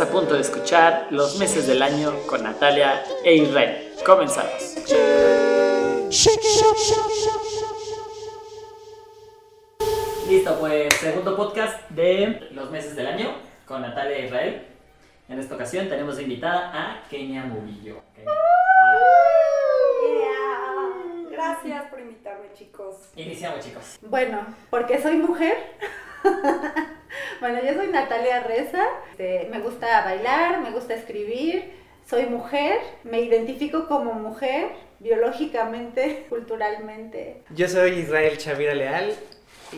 Estás a punto de escuchar Los meses del año con Natalia e Israel. Comenzamos. Listo, pues segundo podcast de Los meses del año con Natalia e Israel. En esta ocasión tenemos invitada a Kenia Murillo. Gracias por invitarme, chicos. Iniciamos, chicos. Bueno, porque soy mujer. bueno, yo soy Natalia Reza. Este, me gusta bailar, me gusta escribir. Soy mujer, me identifico como mujer, biológicamente, culturalmente. Yo soy Israel Chavira Leal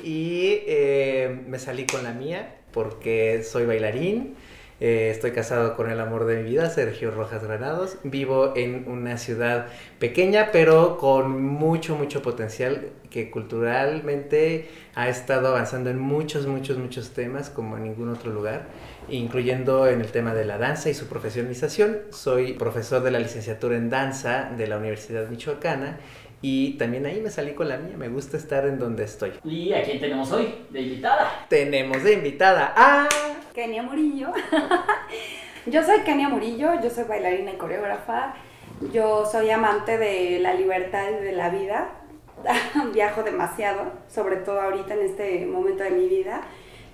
y eh, me salí con la mía porque soy bailarín. Eh, estoy casado con el amor de mi vida, Sergio Rojas Granados. Vivo en una ciudad pequeña, pero con mucho, mucho potencial que culturalmente ha estado avanzando en muchos, muchos, muchos temas como en ningún otro lugar, incluyendo en el tema de la danza y su profesionalización. Soy profesor de la licenciatura en danza de la Universidad Michoacana y también ahí me salí con la mía, me gusta estar en donde estoy. ¿Y a quién tenemos hoy de invitada? Tenemos de invitada a... Kenia Murillo. yo soy Kenia Murillo, yo soy bailarina y coreógrafa. Yo soy amante de la libertad y de la vida. Viajo demasiado, sobre todo ahorita en este momento de mi vida.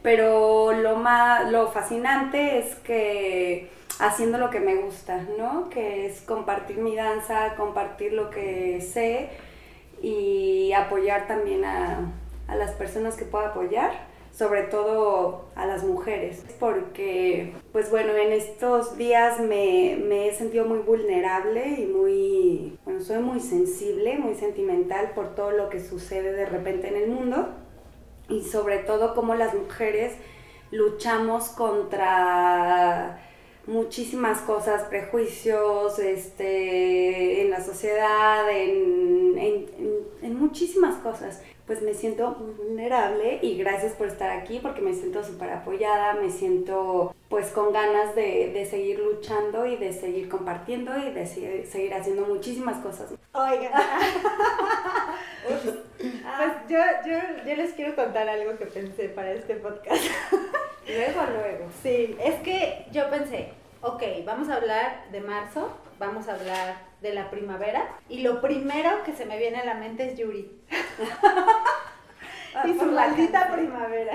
Pero lo más lo fascinante es que haciendo lo que me gusta, ¿no? Que es compartir mi danza, compartir lo que sé y apoyar también a, a las personas que puedo apoyar sobre todo a las mujeres, porque pues bueno, en estos días me, me, he sentido muy vulnerable y muy, bueno, soy muy sensible, muy sentimental por todo lo que sucede de repente en el mundo y sobre todo cómo las mujeres luchamos contra muchísimas cosas, prejuicios este, en la sociedad, en, en, en muchísimas cosas pues me siento vulnerable y gracias por estar aquí porque me siento súper apoyada, me siento pues con ganas de, de, seguir luchando y de seguir compartiendo y de seguir, haciendo muchísimas cosas. Oigan, pues yo, yo, yo les quiero contar algo que pensé para este podcast. luego, luego. Sí, es que yo pensé, ok, vamos a hablar de marzo, vamos a hablar de la primavera y lo primero que se me viene a la mente es Yuri. y su maldita primavera.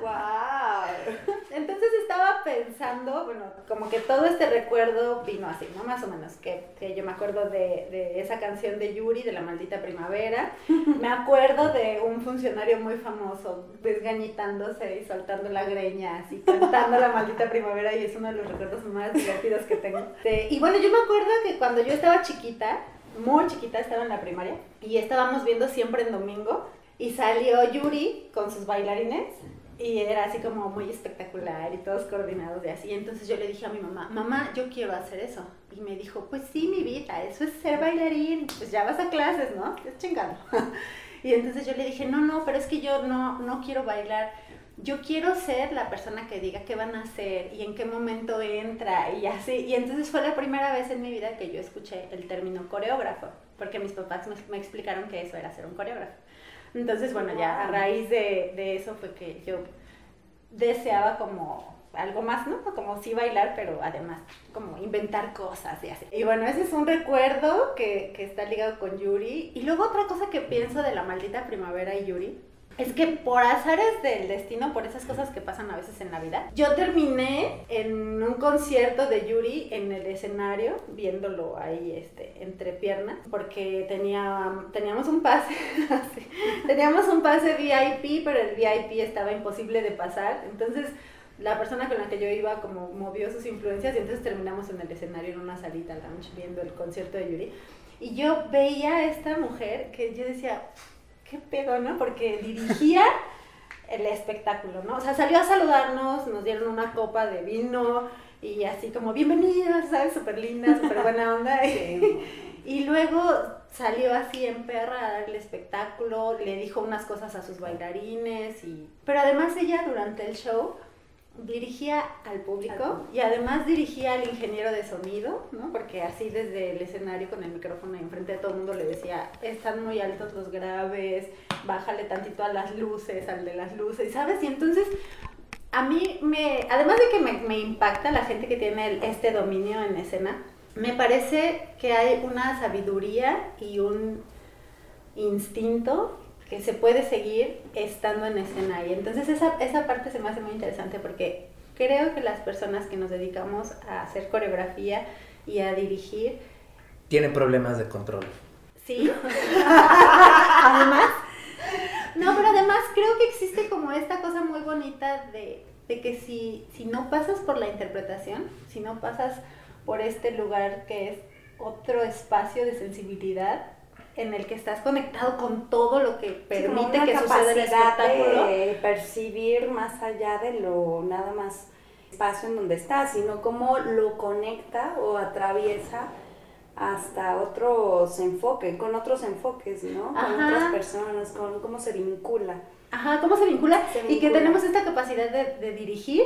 ¡Wow! Entonces estaba pensando, bueno, como que todo este recuerdo vino así, ¿no? Más o menos, que, que yo me acuerdo de, de, esa canción de Yuri, de la maldita primavera. Me acuerdo de un funcionario muy famoso desgañitándose y soltando la greña, así, cantando la maldita primavera, y es uno de los recuerdos más divertidos que tengo. y bueno, yo me acuerdo que cuando yo estaba chiquita, muy chiquita, estaba en la primaria, y estábamos viendo siempre en domingo y salió Yuri con sus bailarines y era así como muy espectacular y todos coordinados de así. Entonces yo le dije a mi mamá, mamá, yo quiero hacer eso. Y me dijo, pues sí, mi vida, eso es ser bailarín. Pues ya vas a clases, ¿no? Es chingado. y entonces yo le dije, no, no, pero es que yo no, no quiero bailar. Yo quiero ser la persona que diga qué van a hacer y en qué momento entra y así. Y entonces fue la primera vez en mi vida que yo escuché el término coreógrafo, porque mis papás me, me explicaron que eso era ser un coreógrafo. Entonces, bueno, ya a raíz de, de eso fue que yo deseaba como algo más, ¿no? Como sí bailar, pero además como inventar cosas y así. Y bueno, ese es un recuerdo que, que, está ligado con Yuri. Y luego otra cosa que pienso de la maldita primavera y Yuri es que por azares del destino, por esas cosas que pasan a veces en la vida, yo terminé en un concierto de Yuri en el escenario, viéndolo ahí este, entre piernas, porque tenía, teníamos un pase, teníamos un pase VIP, pero el VIP estaba imposible de pasar, entonces la persona con la que yo iba como movió sus influencias y entonces terminamos en el escenario en una salita lounge viendo el concierto de Yuri. Y yo veía a esta mujer que yo decía, qué pedo, ¿no? Porque dirigía el espectáculo, ¿no? O sea, salió a saludarnos, nos dieron una copa de vino y así como, bienvenidas, ¿sabes? Súper linda, súper buena onda. Y, luego salió así en perra a dar el espectáculo, le dijo unas cosas a sus bailarines y... Pero además ella durante el show dirigía al público y además dirigía al ingeniero de sonido, ¿no? Porque así desde el escenario con el micrófono enfrente de todo el mundo le decía, están muy altos los graves, bájale tantito a las luces, al de las luces, ¿sabes? Y entonces a mí me, además de que me, me impacta la gente que tiene el- este dominio en escena, me parece que hay una sabiduría y un instinto que se puede seguir estando en escena. Y entonces esa, esa parte se me hace muy interesante porque creo que las personas que nos dedicamos a hacer coreografía y a dirigir, Tienen problemas de control. sí, además, no, pero además creo que existe como esta cosa muy bonita de, de que si, si no pasas por la interpretación, si no pasas por este lugar que es otro espacio de sensibilidad en el que estás conectado con todo lo que Sí, permite una que suceda el espectáculo. de percibir más allá de lo nada más espacio en donde estás, sino cómo lo conecta o atraviesa hasta otros enfoques, con otros enfoques, ¿no? Con Ajá. otras personas, con cómo se vincula. Ajá, cómo se vincula Se y que vincula. tenemos esta capacidad de, de dirigir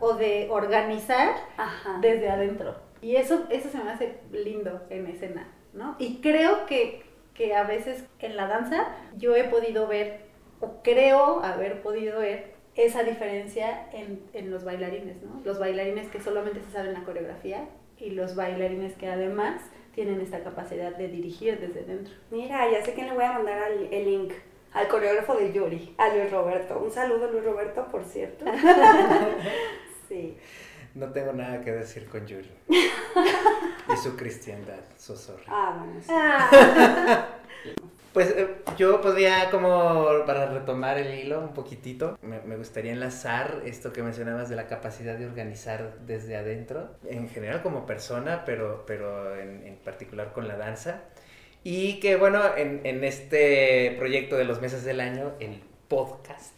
o de organizar Ajá. desde adentro. Y eso, eso se me hace lindo en escena, ¿no? Y creo que, que a veces en la danza yo he podido ver, o creo haber podido ver, esa diferencia en, en los bailarines, ¿no? Los bailarines que solamente se saben la coreografía y los bailarines que además tienen esta capacidad de dirigir desde dentro. Mira, ya sé quién le voy a mandar al- el link. Al coreógrafo de Yuri, a Luis Roberto. Un saludo, Luis Roberto, por cierto. sí. No tengo nada que decir con Yuri. y su cristiandad, so sorry. Ah, bueno, sí. Pues eh, yo podría como para retomar el hilo un poquitito, me, me gustaría enlazar esto que mencionabas de la capacidad de organizar desde adentro, en general como persona, pero, pero en, en particular con la danza. Y que bueno, en, en este proyecto de los meses del año, el podcast,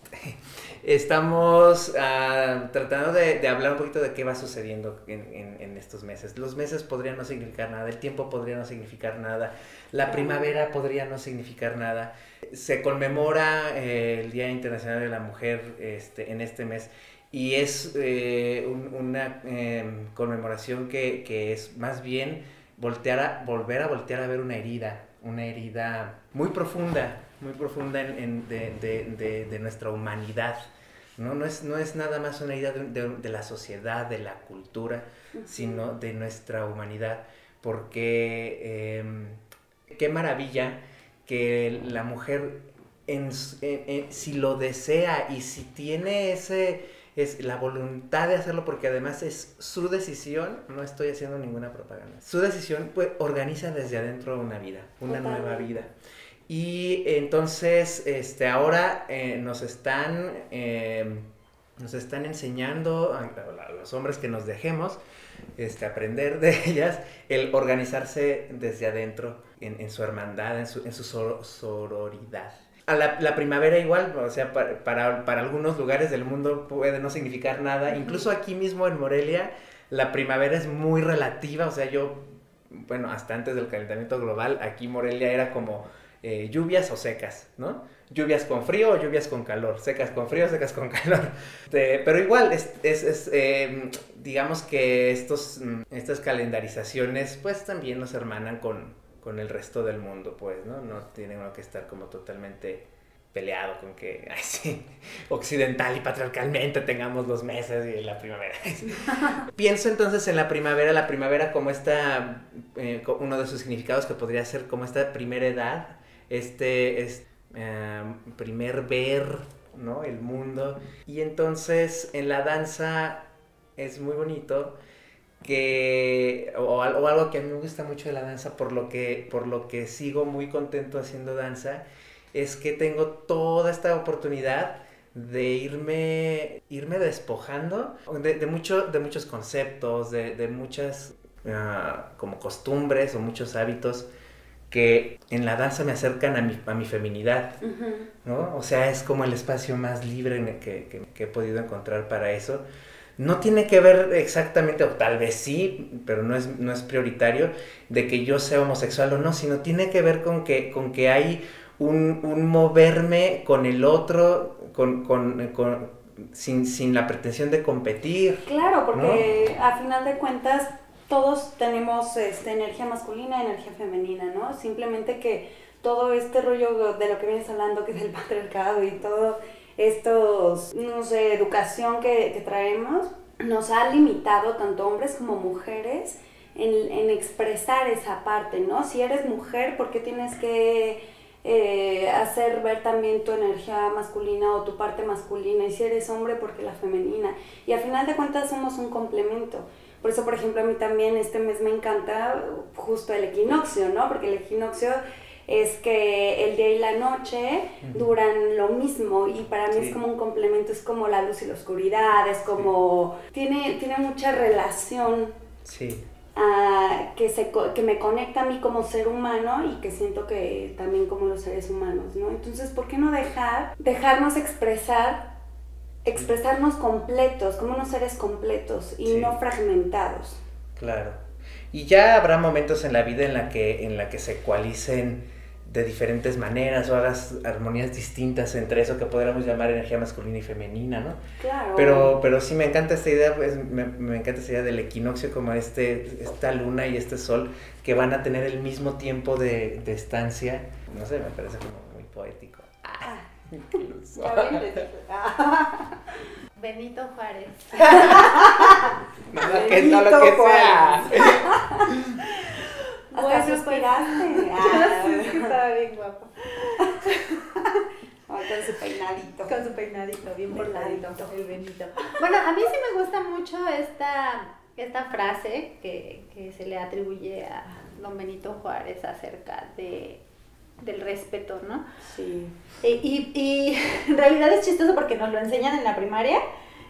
estamos ah, tratando de, hablar un poquito de qué va sucediendo en, estos meses. Los meses podrían no significar nada, el tiempo podría no significar nada, la primavera podría no significar nada. Se conmemora eh, el Día Internacional de la Mujer este, en este mes y es eh, un- una em, conmemoración que, que es más bien voltear a, volver a voltear a ver una herida, una herida muy profunda, muy profunda en, en- de, de- de- de nuestra humanidad. ¿no? No, es, no es nada más una herida de, la sociedad, de la cultura, sino de nuestra humanidad, porque em, qué maravilla que la mujer, en en- en- si lo desea y si tiene ese, es la voluntad de hacerlo, porque además es su decisión, no estoy haciendo ninguna propaganda, su decisión, pues organiza desde adentro una vida, una nueva vida. Y entonces, este, ahora eh, nos están, eh, nos están enseñando a, los hombres que nos dejemos, este, aprender de ellas, el organizarse desde adentro, en, en su hermandad, en su, en su sor- sororidad. A la, la primavera igual, o sea, para, para, para algunos lugares del mundo puede no significar nada. Incluso aquí mismo en Morelia, la primavera es muy relativa, o sea, yo, bueno, hasta antes del calentamiento global, aquí Morelia era como eh, lluvias o secas, ¿no? Lluvias con frío o lluvias con calor, secas con frío, secas con calor. Este, pero igual, es, es- es, eh, digamos que estos, mm, estas calendarizaciones pues también nos hermanan con, con el resto del mundo, pues, ¿no? No tiene uno que estar como totalmente peleado con que, ay, sí, occidental y patriarcalmente tengamos los meses y la primavera. Pienso entonces en la primavera, la primavera como esta, eh, uno de sus significados que podría ser como esta primera edad, este, es, eh, primer ver, ¿no? El mundo. Y entonces en la danza es muy bonito que, o, al- o algo que a mí me gusta mucho de la danza, por lo que, por lo que sigo muy contento haciendo danza, es que tengo toda esta oportunidad de irme, irme despojando de, mucho, de muchos conceptos, de, muchas ah, como costumbres o muchos hábitos que en la danza me acercan a mi, a mi feminidad. ¿no? O sea, es como el espacio más libre que, que- que he podido encontrar para eso. No tiene que ver exactamente, o tal vez sí, pero no es, no es prioritario, de que yo sea homosexual o no, sino tiene que ver con que, con que hay un, un moverme con el otro, con, con- con- sin, sin la pretensión de competir. Claro, porque a final de cuentas todos tenemos este, energía masculina, energía femenina, ¿no? Simplemente que todo este rollo de lo que vienes hablando, que es el patriarcado y todo estos, no sé, educación que, que traemos, nos ha limitado tanto hombres como mujeres en, en, expresar esa parte, ¿no? Si eres mujer, ¿por qué tienes que eh, hacer ver también tu energía masculina o tu parte masculina? Y si eres hombre, ¿por qué la femenina? Y al final de cuentas somos un complemento. Por eso, por ejemplo, a mí también este mes me encanta justo el equinoccio, ¿no? Porque el equinoccio es que el día y la noche duran lo mismo y para mí es como un complemento, es como la luz y la oscuridad, es como... Tiene, tiene mucha relación. Sí. Uh, que, se, que me conecta a mí como ser humano y que siento que también como los seres humanos, ¿no? Entonces, ¿por qué no dejar, dejarnos expresar, expresarnos completos, como unos seres completos y Sí. no fragmentados? Claro. Y ya habrá momentos en la vida en la que, en la que se ecualicen de diferentes maneras o hagas armonías distintas entre eso que podríamos llamar energía masculina y femenina, ¿no? Claro. Pero, pero sí me encanta esta idea, pues, me, me encanta esta idea del equinoccio como este, esta luna y este sol que van a tener el mismo tiempo de, de estancia. No sé, me parece como muy poético. Ah, Incluso. ya ven, les dije. Ah. Benito Juárez. No, lo que, no lo que sea. Hasta Bueno, pues- suspiraste. Ya Ah. es que estaba bien guapo. Con su peinadito. Con su peinadito, bien Peinadito. el Benito. Bueno, a mí sí me gusta mucho esta, esta frase que, que se le atribuye a don Benito Juárez acerca de, del respeto, ¿no? Sí. Y, y, y en realidad es chistoso porque nos lo enseñan en la primaria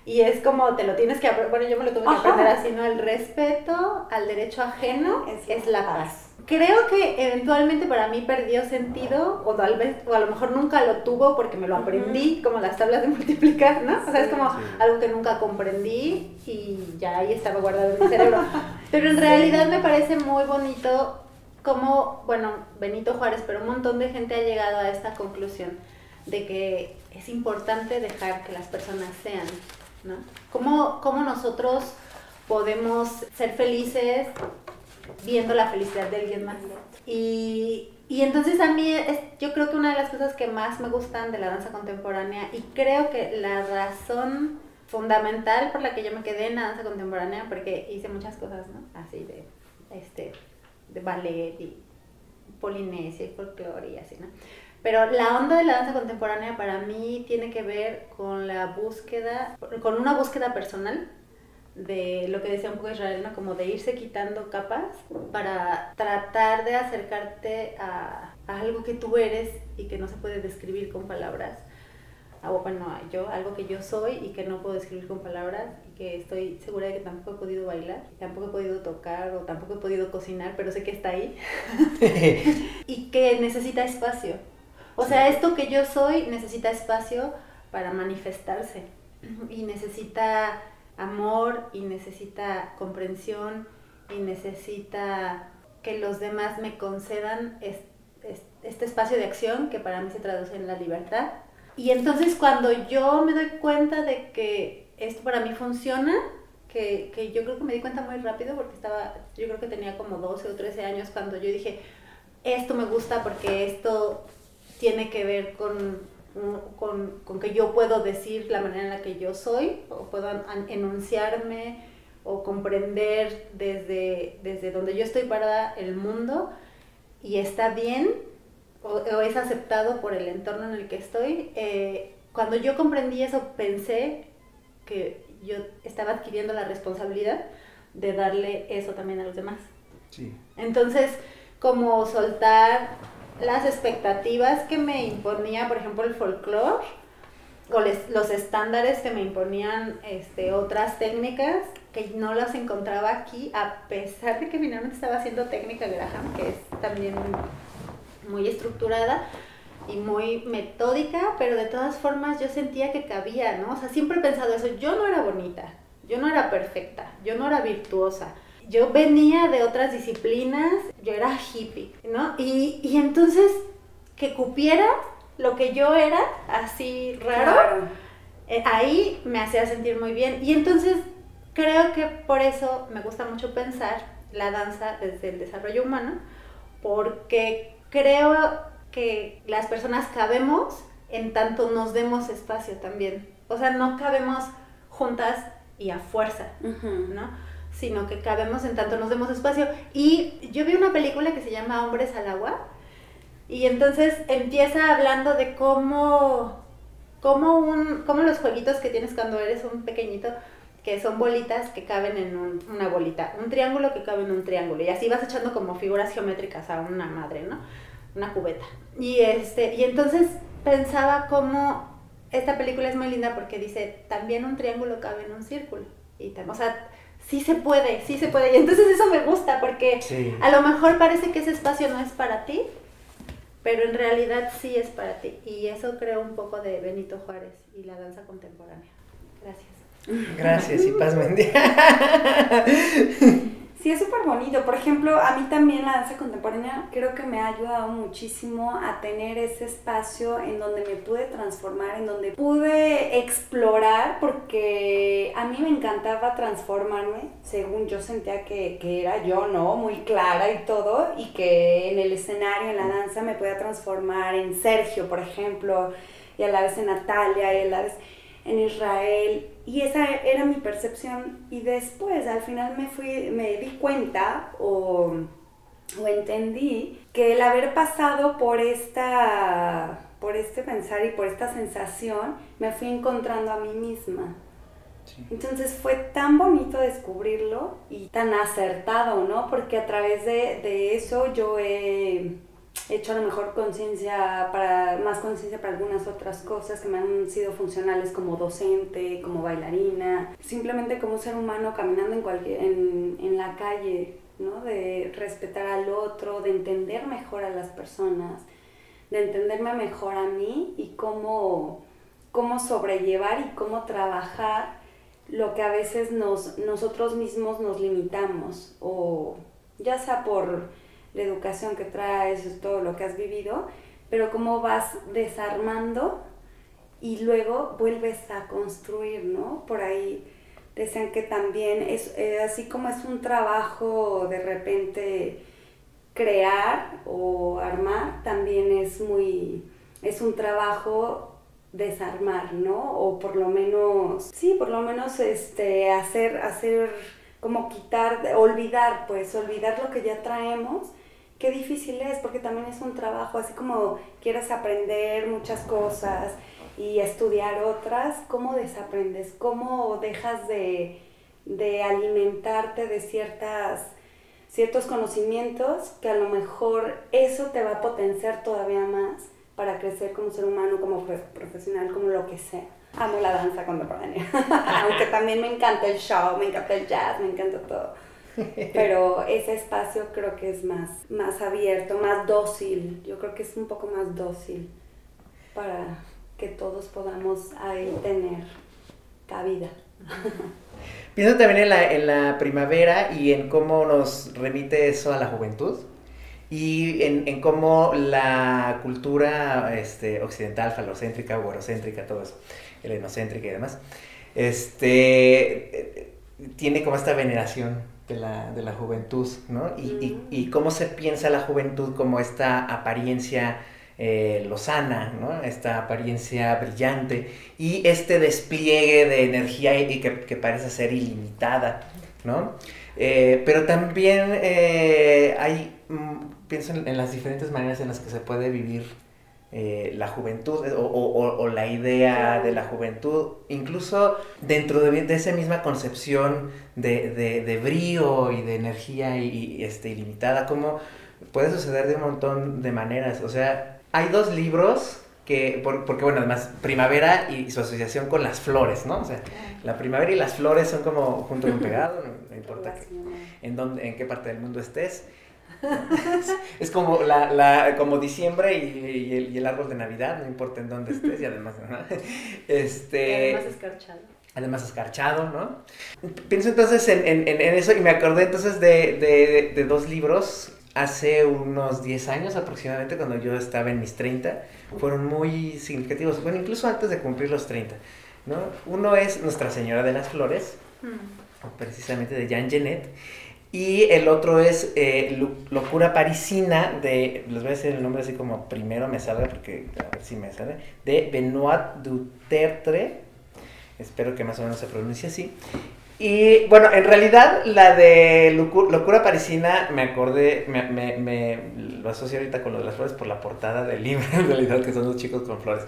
y es como te lo tienes que aprender, bueno, yo me lo tuve que Ajá. aprender así, ¿no? El respeto al derecho ajeno Es es, la paz. paz. Creo que eventualmente para mí perdió sentido o tal vez, o a lo mejor nunca lo tuvo porque me lo aprendí, como las tablas de multiplicar, ¿no? O sea, es como Sí. algo que nunca comprendí y ya ahí estaba guardado en mi cerebro. Pero en realidad me parece muy bonito como, bueno, Benito Juárez, pero un montón de gente ha llegado a esta conclusión de que es importante dejar que las personas sean, ¿no? ¿Cómo, cómo nosotros podemos ser felices viendo la felicidad de alguien más? Y, y entonces a mí es, yo creo que una de las cosas que más me gustan de la danza contemporánea y creo que la razón fundamental por la que yo me quedé en la danza contemporánea, porque hice muchas cosas, ¿no? Así de, este, de ballet y polinesia y folclore y así, ¿no? Pero la onda de la danza contemporánea para mí tiene que ver con la búsqueda, con una búsqueda personal de lo que decía un poco Israel, ¿no? Como de irse quitando capas para tratar de acercarte a, a algo que tú eres y que no se puede describir con palabras. Ah, bueno, yo, algo que yo soy y que no puedo describir con palabras y que estoy segura de que tampoco he podido bailar, tampoco he podido tocar o tampoco he podido cocinar, pero sé que está ahí y que necesita espacio. O sea, esto que yo soy necesita espacio para manifestarse y necesita amor y necesita comprensión y necesita que los demás me concedan es- es- este espacio de acción que para mí se traduce en la libertad. Y entonces cuando yo me doy cuenta de que esto para mí funciona, que, que yo creo que me di cuenta muy rápido porque estaba, yo creo que tenía como 12 o 13 años cuando yo dije, esto me gusta porque esto tiene que ver con, con, con que yo puedo decir la manera en la que yo soy, o puedo enunciarme o comprender desde, desde donde yo estoy parada el mundo y está bien o, o es aceptado por el entorno en el que estoy. Eh, cuando yo comprendí eso pensé que yo estaba adquiriendo la responsabilidad de darle eso también a los demás. Sí. Entonces, como soltar las expectativas que me imponía, por ejemplo, el folclore, o les- los estándares que me imponían este, otras técnicas, que no las encontraba aquí, a pesar de que finalmente estaba haciendo técnica Graham, que es también muy estructurada y muy metódica, pero de todas formas yo sentía que cabía, ¿no? O sea, siempre he pensado eso, yo no era bonita, yo no era perfecta, yo no era virtuosa, yo venía de otras disciplinas, yo era hippie, ¿no? Y, y entonces que cupiera lo que yo era, así raro, Claro. eh, ahí me hacía sentir muy bien. Y entonces creo que por eso me gusta mucho pensar la danza desde el desarrollo humano, porque creo que las personas cabemos en tanto nos demos espacio también. O sea, no cabemos juntas y a fuerza. ¿no? Sino que cabemos en tanto nos demos espacio. Y yo vi una película que se llama Hombres al Agua. Y entonces empieza hablando de cómo, cómo, un, cómo los jueguitos que tienes cuando eres un pequeñito, que son bolitas que caben en un- una bolita, un triángulo que cabe en un triángulo, y así vas echando como figuras geométricas a una madre, ¿no? Una cubeta. Y, este, y entonces pensaba cómo esta película es muy linda porque dice, también un triángulo cabe en un círculo. Y tam- o sea, sí se puede, sí se puede. Y entonces eso me gusta porque Sí. a lo mejor parece que ese espacio no es para ti, pero en realidad sí es para ti. Y eso creo un poco de Benito Juárez y la danza contemporánea. Gracias. Gracias y paz bendiga. Sí, es súper bonito. Por ejemplo, a mí también la danza contemporánea creo que me ha ayudado muchísimo a tener ese espacio en donde me pude transformar, en donde pude explorar, porque a mí me encantaba transformarme, según yo sentía que, que era yo, ¿no? Muy clara y todo, y que en el escenario, en la danza, me podía transformar en Sergio, por ejemplo, y a la vez en Natalia, y a la vez en Israel y esa era mi percepción. Y después al final me fui me di cuenta o, o entendí que el haber pasado por esta por este pensar y por esta sensación me fui encontrando a mí misma. Entonces fue tan bonito descubrirlo y tan acertado, ¿no? Porque a través de, de eso yo he hecho a lo mejor conciencia para más conciencia para algunas otras cosas que me han sido funcionales como docente, como bailarina, simplemente como ser humano caminando en cualquier en, en la calle, ¿no? De respetar al otro, de entender mejor a las personas, de entenderme mejor a mí y cómo cómo sobrellevar y cómo trabajar lo que a veces nos, nosotros mismos nos limitamos, o ya sea por la educación que traes, todo lo que has vivido, pero cómo vas desarmando y luego vuelves a construir, ¿no? Por ahí decían que también es eh, así como es un trabajo de repente crear o armar, también es muy, es un trabajo desarmar, ¿no? O por lo menos, sí, por lo menos este, hacer, hacer, como quitar, olvidar, pues, olvidar lo que ya traemos. Qué difícil es, porque también es un trabajo, así como quieres aprender muchas cosas y estudiar otras, ¿cómo desaprendes? ¿Cómo dejas de, de alimentarte de ciertas ciertos conocimientos que a lo mejor eso te va a potenciar todavía más para crecer como ser humano, como pro- profesional, como lo que sea. Amo la danza contemporánea, aunque también me encanta el show, me encanta el jazz, me encanta todo. Pero ese espacio creo que es más, más abierto, más dócil. Yo creo que es un poco más dócil para que todos podamos ahí tener cabida. Pienso también en la, en la primavera y en cómo nos remite eso a la juventud y en, en cómo la cultura este, occidental, falocéntrica, eurocéntrica, todo eso, helenocéntrica y demás, este, tiene como esta veneración de la, de la juventud, ¿no? Y, y- y cómo se piensa la juventud como esta apariencia eh, lozana, ¿no? Esta apariencia brillante y este despliegue de energía y que, que parece ser ilimitada, ¿no? Eh, pero también eh, hay, mm, pienso en, en las diferentes maneras en las que se puede vivir eh, la juventud o, o- la idea de la juventud, incluso dentro de, de esa misma concepción de, de- de brío y de energía y, y, este, ilimitada, como puede suceder de un montón de maneras. O sea, hay dos libros que, por- porque bueno, además, primavera y su asociación con las flores, ¿no? O sea, la primavera y las flores son como junto un pegado, no, no importa que- en, dónde, en qué parte del mundo estés. es como, la, la- como diciembre y, y el, y el árbol de Navidad, no importa en dónde estés y además, ¿no? este, Y además escarchado. además escarchado, ¿no? Pienso entonces en, en- en- eso y me acordé entonces de, de- de dos libros hace unos 10 años aproximadamente, cuando yo estaba en mis 30, fueron muy significativos, bueno, incluso antes de cumplir los 30, ¿no? Uno es Nuestra Señora de las Flores, Mm. precisamente de Jean Genet, Y el otro es eh, Locura Parisina de, les voy a decir el nombre así como primero me sale, porque a ver si me sale, de Benoit Dutertre, espero que más o menos se pronuncie así. Y bueno, en realidad la de Locu- Locura Parisina me acordé, me, me, me lo asocio ahorita con lo de las flores por la portada del libro, en realidad, que son los chicos con flores.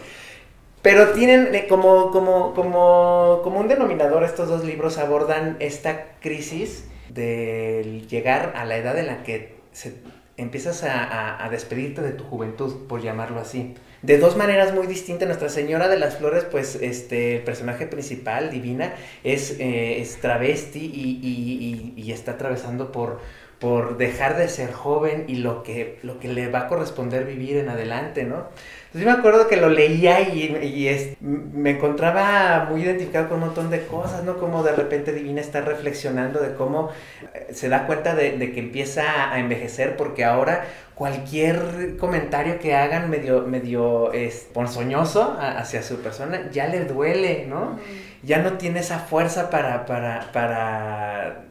Pero tienen eh, como, como, como, como un denominador, estos dos libros abordan esta crisis del llegar a la edad en la que se, empiezas a, despedirte de tu juventud, por llamarlo así. De dos maneras muy distintas. Nuestra Señora de las Flores, pues este, el personaje principal, Divina, es, eh, es travesti y- y- y está atravesando por, por dejar de ser joven y lo que, lo que le va a corresponder vivir en adelante, ¿no? Entonces yo me acuerdo que lo leía y, y es- me encontraba muy identificado con un montón de cosas, ¿no? Como de repente Divina está reflexionando de cómo eh, se da cuenta de, de que empieza a envejecer porque ahora cualquier comentario que hagan medio, medio ponzoñoso hacia su persona ya le duele, ¿no? ya no tiene esa fuerza para, para, para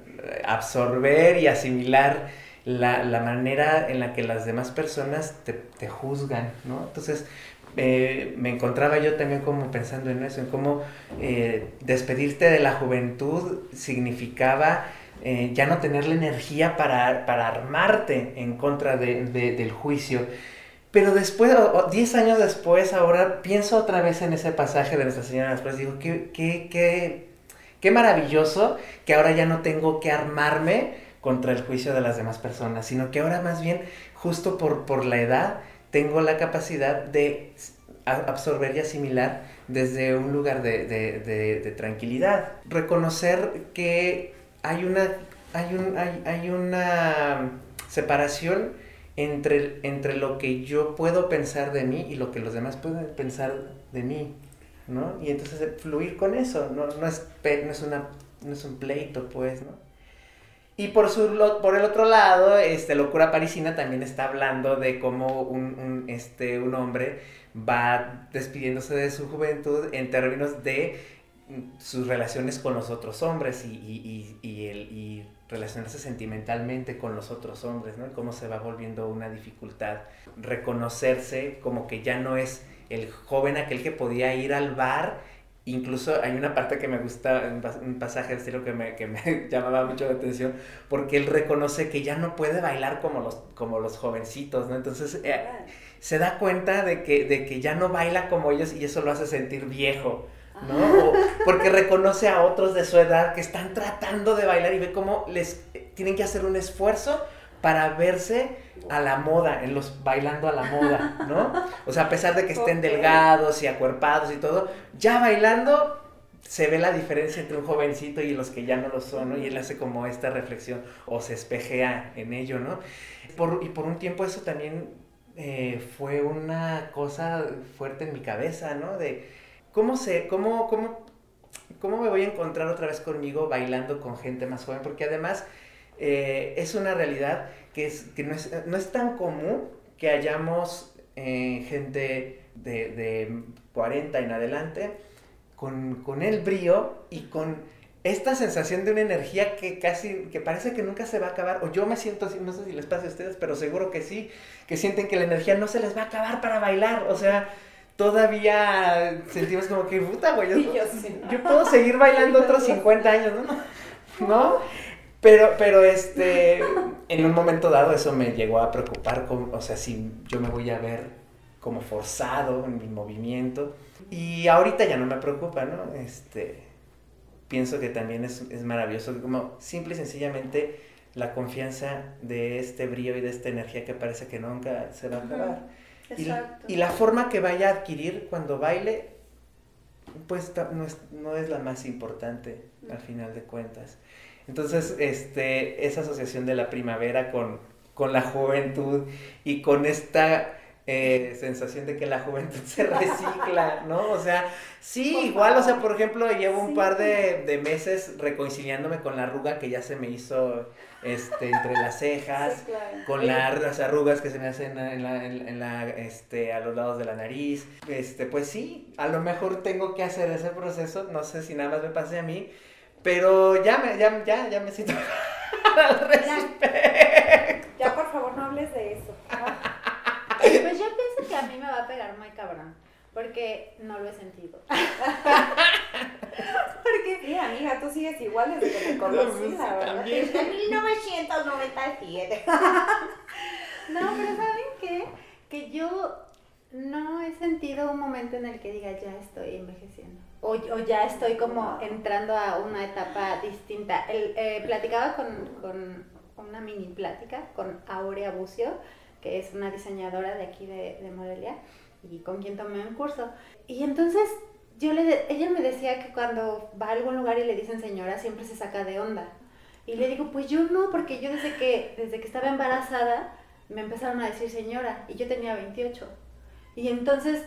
absorber y asimilar la, la manera en la que las demás personas te, te juzgan, ¿no? Entonces, eh, me encontraba yo también como pensando en eso, en cómo eh, despedirte de la juventud significaba eh, ya no tener la energía para, para armarte en contra de- de- del juicio. Pero después, o- o 10 años después, ahora pienso otra vez en ese pasaje de Nuestra Señora de las. Digo, qué, qué, qué, qué maravilloso que ahora ya no tengo que armarme contra el juicio de las demás personas, sino que ahora más bien, justo por, por la edad, tengo la capacidad de absorber y asimilar desde un lugar de, de- de- de tranquilidad. Reconocer que hay una, hay un, hay, hay una separación entre, entre lo que yo puedo pensar de mí y lo que los demás pueden pensar de mí, ¿no? Y entonces eh, fluir con eso, no, no, es, no, es, una, no es un pleito, pues, ¿no? Y por, su, por el otro lado, este, Locura Parisina también está hablando de cómo un, este, un hombre va despidiéndose de su juventud en términos de mm, sus relaciones con los otros hombres y, y el, y relacionarse sentimentalmente con los otros hombres, ¿no? Y cómo se va volviendo una dificultad reconocerse como que ya no es el joven aquel que podía ir al bar. Incluso hay una parte que me gusta, un pas- un pasaje de estilo que me, que me llamaba mucho la atención, porque él reconoce que ya no puede bailar como los, como los jovencitos, ¿no? Entonces eh, se da cuenta de que, de que ya no baila como ellos y eso lo hace sentir viejo, ¿no? O porque reconoce a otros de su edad que están tratando de bailar y ve cómo les eh, tienen que hacer un esfuerzo para verse a la moda, en los bailando a la moda, ¿no? O sea, a pesar de que estén delgados y acuerpados y todo, ya bailando se ve la diferencia entre un jovencito y los que ya no lo son, ¿no? Y él hace como esta reflexión o se espejea en ello, ¿no? Por, y por un tiempo eso también eh, fue una cosa fuerte en mi cabeza, ¿no? De cómo se, cómo, cómo, cómo me voy a encontrar otra vez conmigo bailando con gente más joven, porque además eh, es una realidad que, es, que no, es, no es tan común que hayamos eh, gente de, de 40 en adelante con, con el brío y con esta sensación de una energía que casi, que parece que nunca se va a acabar, o yo me siento así, no sé si les pasa a ustedes, pero seguro que sí, que sienten que la energía no se les va a acabar para bailar, o sea, todavía sentimos como que, puta, güey, yo, Y yo sí, ¿no? yo puedo seguir bailando otros 50 años, ¿no? ¿No? Pero, pero este, en un momento dado eso me llegó a preocupar, o sea, si yo me voy a ver como forzado en mi movimiento. Y ahorita ya no me preocupa, ¿no? Este, pienso que también es, es maravilloso, como simple y sencillamente la confianza de este brillo y de esta energía que parece que nunca se va a acabar. Y, Exacto. y la forma que vaya a adquirir cuando baile, pues no es, no es la más importante al final de cuentas. Entonces, este, esa asociación de la primavera con, con la juventud y con esta eh, sensación de que la juventud se recicla, ¿no? O sea, sí, igual, o sea, por ejemplo, llevo un Sí. par de, de meses reconciliándome con la arruga que ya se me hizo este, entre las cejas Sí, claro. con la- las arrugas que se me hacen en la, en, en la, este, a los lados de la nariz. Este, pues sí, a lo mejor tengo que hacer ese proceso, no sé si nada más me pase a mí, pero ya me, ya, ya, ya me siento, al respecto. Ya, por favor, no hables de eso. Pues yo pienso que a mí me va a pegar muy cabrón. Porque no lo he sentido. Porque, sí, amiga, tú sigues igual desde que te conocí, la verdad. Desde 1997. No, pero ¿saben qué? Que yo no he sentido un momento en el que diga ya estoy envejeciendo. O, o ya estoy como entrando a una etapa distinta. El, eh, platicaba con, con una mini plática con Aurea Bucio, que es una diseñadora de aquí de, de Morelia y con quien tomé un curso. Y entonces yo le ella me decía que cuando va a algún lugar y le dicen señora siempre se saca de onda. Y le digo, pues yo no, porque yo desde que, desde que estaba embarazada me empezaron a decir señora y yo tenía 28. Y entonces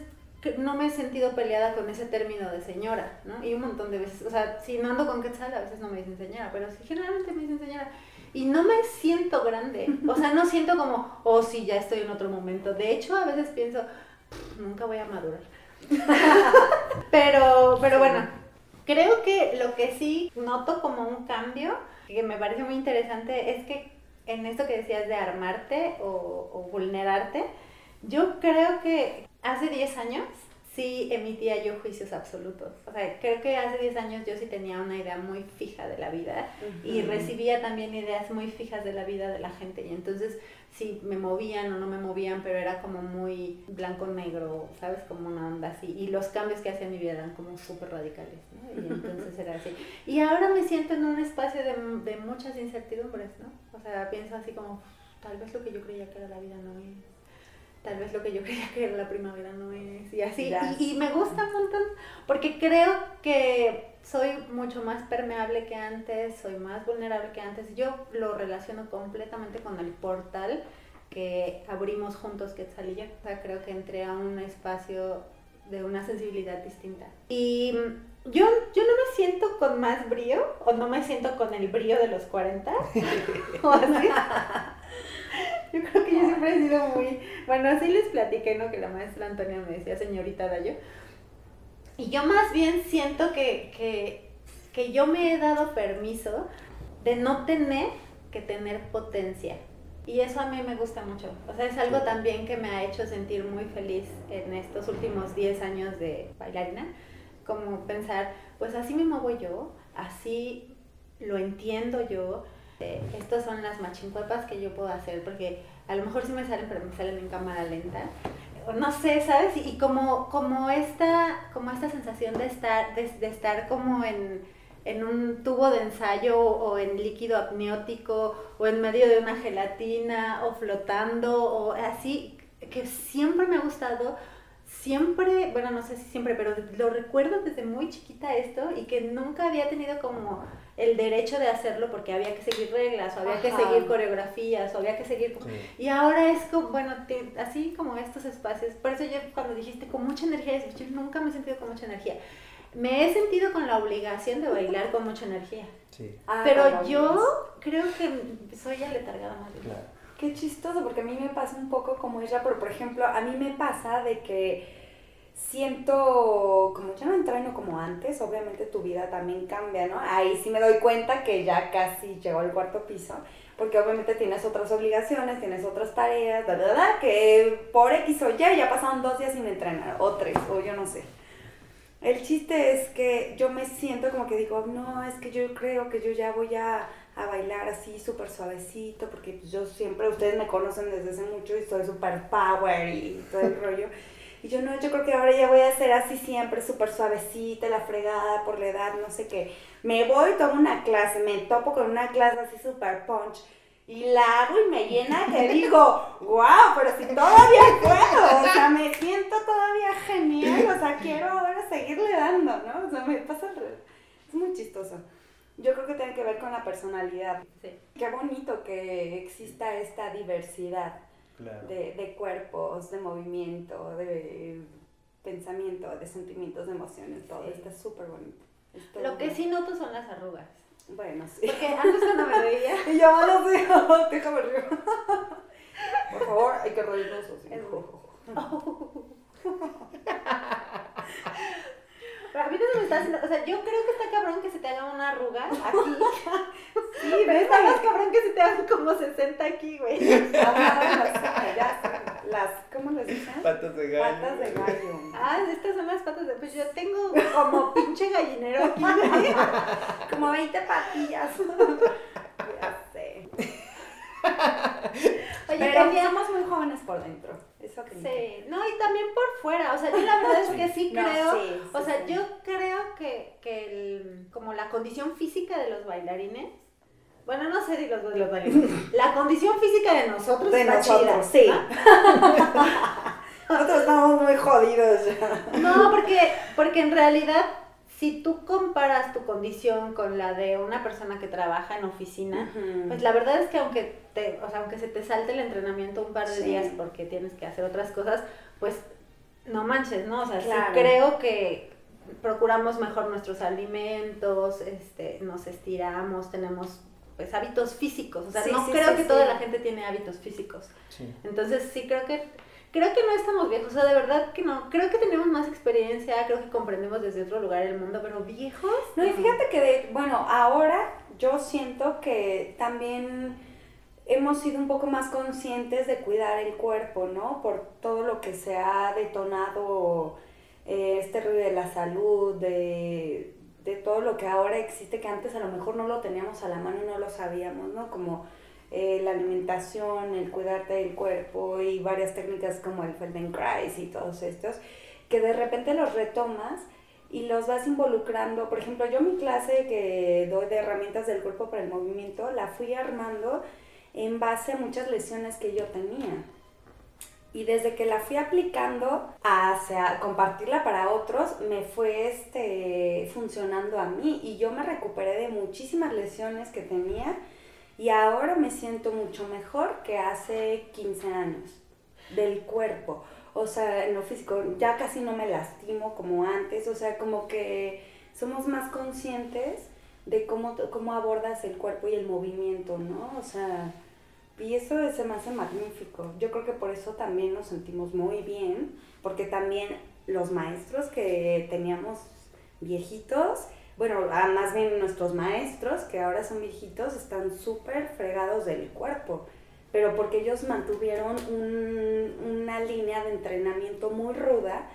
no me he sentido peleada con ese término de señora, ¿no? Y un montón de veces, o sea, si no ando con Quetzal, a veces no me dicen señora, pero sí, generalmente me dicen señora. Y no me siento grande, o sea, no siento como, oh, sí, ya estoy en otro momento. De hecho, a veces pienso, "Pff, nunca voy a madurar. pero, pero bueno, creo que lo que sí noto como un cambio, que me parece muy interesante, es que en esto que decías de armarte o, o vulnerarte, yo creo que hace 10 años sí emitía yo juicios absolutos. O sea, creo que hace 10 años yo sí tenía una idea muy fija de la vida y recibía también ideas muy fijas de la vida de la gente. Y entonces sí me movían o no me movían, pero era como muy blanco-negro, ¿sabes? Como una onda así. Y los cambios que hacía en mi vida eran como súper radicales, ¿no? Y entonces era así. Y ahora me siento en un espacio de, de muchas incertidumbres, ¿no? O sea, pienso así como, tal vez lo que yo creía que era la vida no es tal vez lo que yo creía que era la primavera no es, y así. Y, y me gusta un montón, porque creo que soy mucho más permeable que antes, soy más vulnerable que antes. Yo lo relaciono completamente con el portal que abrimos juntos Quetzal y yo. O sea, creo que entré a un espacio de una sensibilidad distinta. Y yo, yo no me siento con más brío, o no me siento con el brío de los 40, o así. Yo creo que yo siempre he sido muy... Bueno, así les platiqué, ¿no? Que la maestra Antonia me decía señorita Dayo. Y yo más bien siento que, que, que yo me he dado permiso de no tener que tener potencia. Y eso a mí me gusta mucho. O sea, es algo también que me ha hecho sentir muy feliz en estos últimos 10 años de bailarina. Como pensar, pues así me muevo yo, así lo entiendo yo. Eh, estas son las machincuepas que yo puedo hacer, porque a lo mejor sí me salen, pero me salen en cámara lenta. No sé, ¿sabes? Y como, como, esta, como esta sensación de estar, de estar como en, en un tubo de ensayo o en líquido apniótico o en medio de una gelatina o flotando o así, que siempre me ha gustado, siempre, bueno, no sé si siempre, pero lo recuerdo desde muy chiquita esto y que nunca había tenido como el derecho de hacerlo porque había que seguir reglas o había que Ajá. seguir coreografías o había que seguir... Sí. Y ahora es como, bueno, te- así como estos espacios, por eso yo cuando dijiste con mucha energía, yo nunca me he sentido con mucha energía. Me he sentido con la obligación de bailar con mucha energía. Sí, Ah, Pero yo creo que soy aletargada más bien. claro. Qué chistoso, porque a mí me pasa un poco como ella, pero por ejemplo, a mí me pasa de que siento, como ya no entreno como antes, obviamente tu vida también cambia, ¿no? Ahí sí me doy cuenta que ya casi llegó al cuarto piso, porque obviamente tienes otras obligaciones, tienes otras tareas, da, da, da, que por X o Y ya pasaron dos días sin entrenar, o tres, o yo no sé. El chiste es que yo me siento como que digo, no, es que yo creo que yo ya voy a, a bailar así súper suavecito, porque yo siempre, ustedes me conocen desde hace mucho y soy súper power y todo el rollo. Y yo no, yo creo que ahora ya voy a ser así siempre, súper suavecita, la fregada por la edad, no sé qué. Me voy, tomo una clase, me topo con una clase así súper punch. Y la hago y me llena que digo, wow, pero si todavía puedo, o sea, me siento todavía genial, o sea, quiero ahora seguirle dando, ¿no? O sea, me pasa. Es muy chistoso. Yo creo que tiene que ver con la personalidad. Sí. Qué bonito que exista esta diversidad Claro. de, de cuerpos, de movimiento, de pensamiento, de sentimientos, de emociones, todo. Sí. Está súper bonito. Lo que sí noto son las arrugas. Bueno, sí. Porque antes cuando me veía... Y yo no sé, déjame río. Por favor, hay que reírnos así. Es Pero a mí no se me está haciendo, o sea, yo creo que está cabrón que se te haga una arruga aquí. Sí, Pero está más cabrón que se te dan como 60 aquí, güey. Las, ¿cómo les dicen? Patas de gallo. Patas de gallo. Ah, estas son las patas de... Pues yo tengo como pinche gallinero aquí, güey. Como 20 patillas. Ya sé. Oye, Pero muy jóvenes por dentro. Eso que Sí, no, y también por fuera, o sea, yo la verdad es que sí No, creo, sí, o sí, sea, sí. yo creo que, que el, como la condición física de los bailarines, bueno, no sé si los, los bailarines, la condición física de nosotros De nosotros, chida, sí. Nosotros estamos muy jodidos ya. ¿no? No, porque, porque en realidad, si tú comparas tu condición con la de una persona que trabaja en oficina, Pues la verdad es que aunque te, o sea, aunque se te salte el entrenamiento un par de Sí. días porque tienes que hacer otras cosas, pues no manches, ¿no? O sea, sí creo que procuramos mejor nuestros alimentos, este, nos estiramos, tenemos pues hábitos físicos, o sea, Sí, no sí, creo sí, que sí. toda la gente tiene hábitos físicos. Sí. Entonces sí creo que creo que no estamos viejos, o sea, de verdad que no. Creo que tenemos más experiencia, creo que comprendemos desde otro lugar el mundo, pero viejos. No, y fíjate que, de- bueno, ahora yo siento que también hemos sido un poco más conscientes de cuidar el cuerpo, ¿no? Por todo lo que se ha detonado eh, este ruido de la salud, de, de todo lo que ahora existe, que antes a lo mejor no lo teníamos a la mano y no lo sabíamos, ¿no? Como eh, la alimentación, el cuidarte del cuerpo y varias técnicas como el Feldenkrais y todos estos, que de repente los retomas y los vas involucrando. Por ejemplo, yo mi clase que doy de herramientas del cuerpo para el movimiento, la fui armando en base a muchas lesiones que yo tenía. Y desde que la fui aplicando hacia compartirla para otros, me fue este, funcionando a mí y yo me recuperé de muchísimas lesiones que tenía y ahora me siento mucho mejor que hace 15 años del cuerpo. O sea, en lo físico ya casi no me lastimo como antes, o sea, como que somos más conscientes de cómo, cómo abordas el cuerpo y el movimiento, ¿no? O sea, y eso se me hace magnífico. Yo creo que por eso también nos sentimos muy bien, porque también los maestros que teníamos viejitos, bueno, ah, más bien nuestros maestros que ahora son viejitos, están súper fregados del cuerpo, pero porque ellos mantuvieron un- una línea de entrenamiento muy ruda